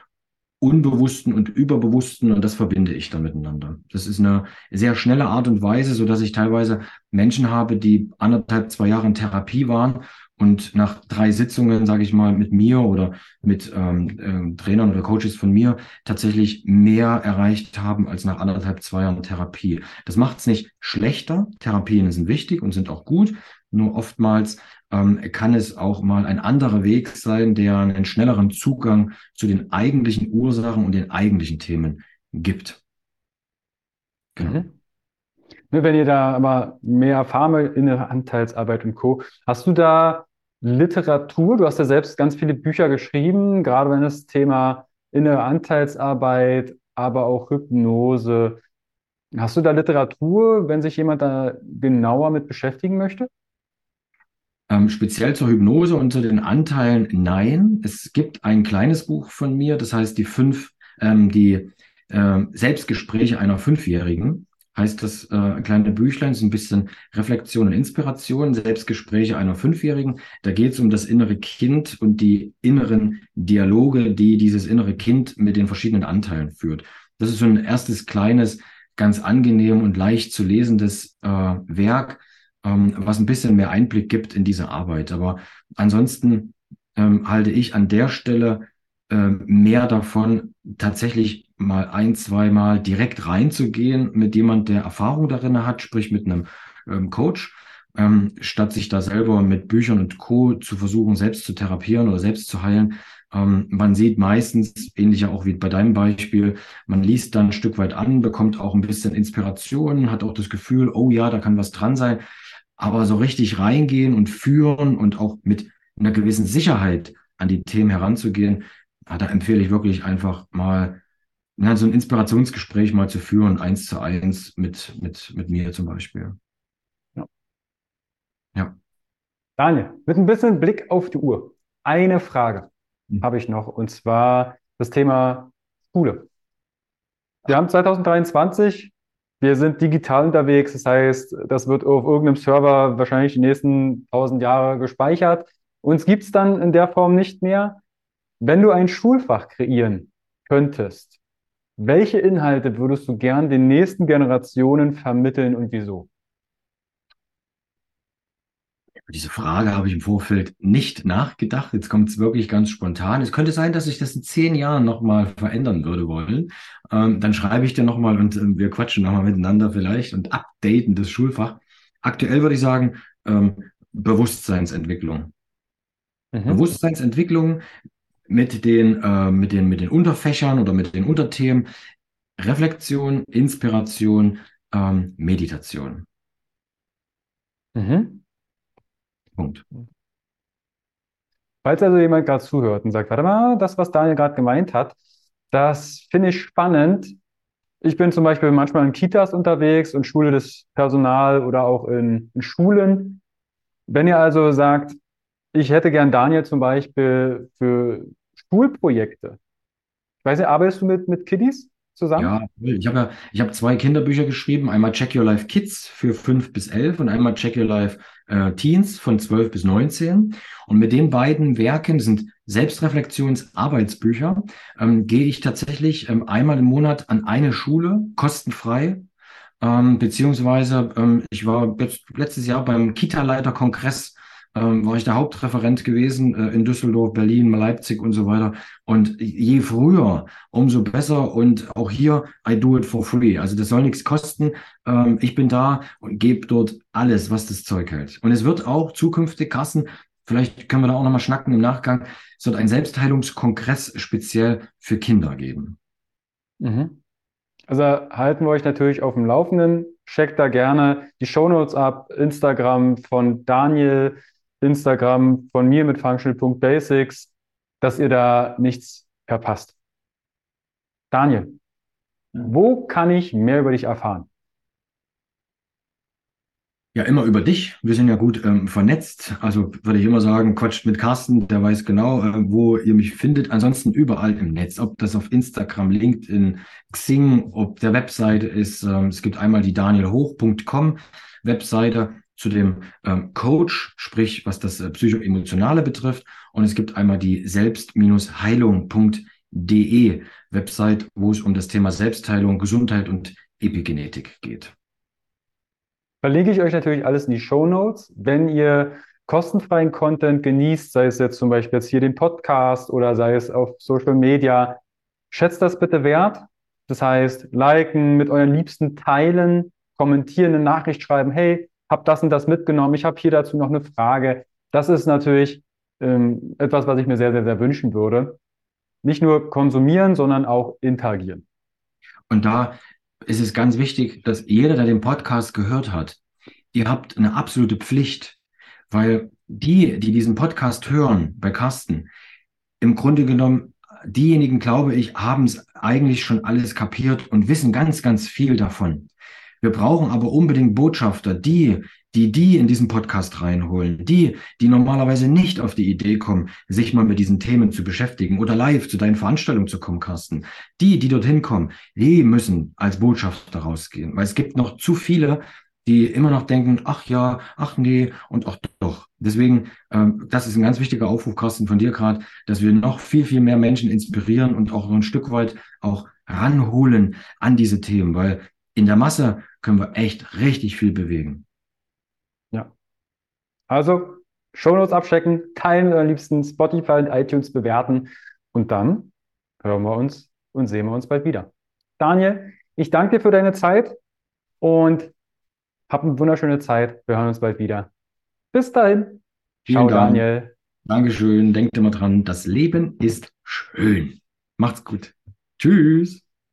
Unbewussten und Überbewussten und das verbinde ich dann miteinander. Das ist eine sehr schnelle Art und Weise, so dass ich teilweise Menschen habe, die anderthalb, zwei Jahre in Therapie waren und nach drei Sitzungen, sage ich mal, mit mir oder mit ähm, äh, Trainern oder Coaches von mir tatsächlich mehr erreicht haben als nach anderthalb, zwei Jahren Therapie. Das macht es nicht schlechter. Therapien sind wichtig und sind auch gut. Nur oftmals ähm, kann es auch mal ein anderer Weg sein, der einen schnelleren Zugang zu den eigentlichen Ursachen und den eigentlichen Themen gibt. Genau. Mhm. Ne, wenn ihr da aber mehr erfahren in der Anteilsarbeit und Co., hast du da Literatur? Du hast ja selbst ganz viele Bücher geschrieben, gerade wenn das Thema innere Anteilsarbeit, aber auch Hypnose. Hast du da Literatur, wenn sich jemand da genauer mit beschäftigen möchte? Ähm, speziell zur Hypnose und zu den Anteilen nein. Es gibt ein kleines Buch von mir, das heißt die fünf, ähm, die äh, Selbstgespräche einer Fünfjährigen. Heißt das äh, kleine Büchlein, ist ein bisschen Reflexion und Inspiration, Selbstgespräche einer Fünfjährigen. Da geht es um das innere Kind und die inneren Dialoge, die dieses innere Kind mit den verschiedenen Anteilen führt. Das ist so ein erstes kleines, ganz angenehm und leicht zu lesendes äh, Werk ähm, was ein bisschen mehr Einblick gibt in diese Arbeit. Aber ansonsten ähm, halte ich an der Stelle mehr davon, tatsächlich mal ein, zweimal direkt reinzugehen mit jemand, der Erfahrung darin hat, sprich mit einem ähm, Coach, ähm, statt sich da selber mit Büchern und Co. zu versuchen, selbst zu therapieren oder selbst zu heilen. Ähm, man sieht meistens, ähnlich ja auch wie bei deinem Beispiel, man liest dann ein Stück weit an, bekommt auch ein bisschen Inspiration, hat auch das Gefühl, oh ja, da kann was dran sein. Aber so richtig reingehen und führen und auch mit einer gewissen Sicherheit an die Themen heranzugehen, da empfehle ich wirklich einfach mal na, so ein Inspirationsgespräch mal zu führen, eins zu eins mit, mit, mit mir zum Beispiel. Ja. ja. Daniel, mit ein bisschen Blick auf die Uhr. Eine Frage mhm. habe ich noch, und zwar das Thema Schule. Wir haben 2023, wir sind digital unterwegs, das heißt, das wird auf irgendeinem Server wahrscheinlich die nächsten tausend Jahre gespeichert. Uns gibt es dann in der Form nicht mehr. Wenn du ein Schulfach kreieren könntest, welche Inhalte würdest du gern den nächsten Generationen vermitteln und wieso? diese Frage habe ich im Vorfeld nicht nachgedacht. Jetzt kommt es wirklich ganz spontan. Es könnte sein, dass ich das in zehn Jahren nochmal verändern würde wollen. Ähm, dann schreibe ich dir nochmal und äh, wir quatschen nochmal miteinander vielleicht und updaten das Schulfach. Aktuell würde ich sagen, ähm, Bewusstseinsentwicklung. Mhm. Bewusstseinsentwicklung mit den, äh, mit, den, mit den Unterfächern oder mit den Unterthemen. Reflexion, Inspiration, ähm, Meditation. Mhm. Punkt. Falls also jemand gerade zuhört und sagt, warte mal, das, was Daniel gerade gemeint hat, das finde ich spannend. Ich bin zum Beispiel manchmal in Kitas unterwegs und schule das Personal oder auch in, in Schulen. Wenn ihr also sagt, ich hätte gern Daniel zum Beispiel für Schulprojekte. Ich weiß nicht, arbeitest du mit, mit Kiddies zusammen? Ja, ich habe ja, ich zwei Kinderbücher geschrieben. Einmal Check Your Life Kids für fünf bis elf und einmal Check Your Life äh, Teens von 12 bis 19. Und mit den beiden Werken sind Selbstreflexionsarbeitsbücher, ähm, gehe ich tatsächlich ähm, einmal im Monat an eine Schule, kostenfrei. Ähm, beziehungsweise ähm, ich war jetzt, letztes Jahr beim Kita-Leiter-Kongress ähm, war ich der Hauptreferent gewesen äh, in Düsseldorf, Berlin, Leipzig und so weiter. Und je früher, umso besser. Und auch hier, I do it for free. Also das soll nichts kosten. Ähm, ich bin da und gebe dort alles, was das Zeug hält. Und es wird auch zukünftig, Kassen, vielleicht können wir da auch nochmal schnacken im Nachgang, es wird ein Selbstheilungskongress speziell für Kinder geben. Mhm. Also halten wir euch natürlich auf dem Laufenden. Checkt da gerne die Shownotes ab, Instagram von Daniel, Instagram von mir mit functional.basics, dass ihr da nichts verpasst. Daniel, wo kann ich mehr über dich erfahren? Ja, immer über dich. Wir sind ja gut ähm, vernetzt. Also würde ich immer sagen, quatscht mit Carsten, der weiß genau, äh, wo ihr mich findet. Ansonsten überall im Netz, ob das auf Instagram, LinkedIn, Xing, ob der Webseite ist. Ähm, es gibt einmal die danielhoch.com Webseite zu dem ähm, Coach, sprich was das äh, psychoemotionale betrifft. Und es gibt einmal die selbst-heilung.de Website, wo es um das Thema Selbstheilung, Gesundheit und Epigenetik geht. Verlinke ich euch natürlich alles in die Show Notes. Wenn ihr kostenfreien Content genießt, sei es jetzt zum Beispiel jetzt hier den Podcast oder sei es auf Social Media, schätzt das bitte wert. Das heißt, liken, mit euren Liebsten teilen, kommentieren, eine Nachricht schreiben, hey, habe das und das mitgenommen, ich habe hier dazu noch eine Frage. Das ist natürlich ähm, etwas, was ich mir sehr, sehr, sehr wünschen würde. Nicht nur konsumieren, sondern auch interagieren. Und da ist es ganz wichtig, dass jeder, der den Podcast gehört hat, ihr habt eine absolute Pflicht, weil die, die diesen Podcast hören bei Carsten, im Grunde genommen, diejenigen, glaube ich, haben es eigentlich schon alles kapiert und wissen ganz, ganz viel davon. Wir brauchen aber unbedingt Botschafter, die, die die in diesen Podcast reinholen, die, die normalerweise nicht auf die Idee kommen, sich mal mit diesen Themen zu beschäftigen oder live zu deinen Veranstaltungen zu kommen, Carsten. Die, die dorthin kommen, die müssen als Botschafter rausgehen, weil es gibt noch zu viele, die immer noch denken, ach ja, ach nee und ach doch. Deswegen, ähm, das ist ein ganz wichtiger Aufruf, Carsten, von dir gerade, dass wir noch viel, viel mehr Menschen inspirieren und auch so ein Stück weit auch ranholen an diese Themen, weil in der Masse können wir echt richtig viel bewegen. Ja. Also, Shownotes abchecken, teilen mit euren Liebsten, Spotify und iTunes bewerten und dann hören wir uns und sehen wir uns bald wieder. Daniel, ich danke dir für deine Zeit und hab eine wunderschöne Zeit. Wir hören uns bald wieder. Bis dahin. Vielen Ciao, Dank. Daniel. Dankeschön. Denkt immer dran, das Leben ist schön. Macht's gut. Tschüss.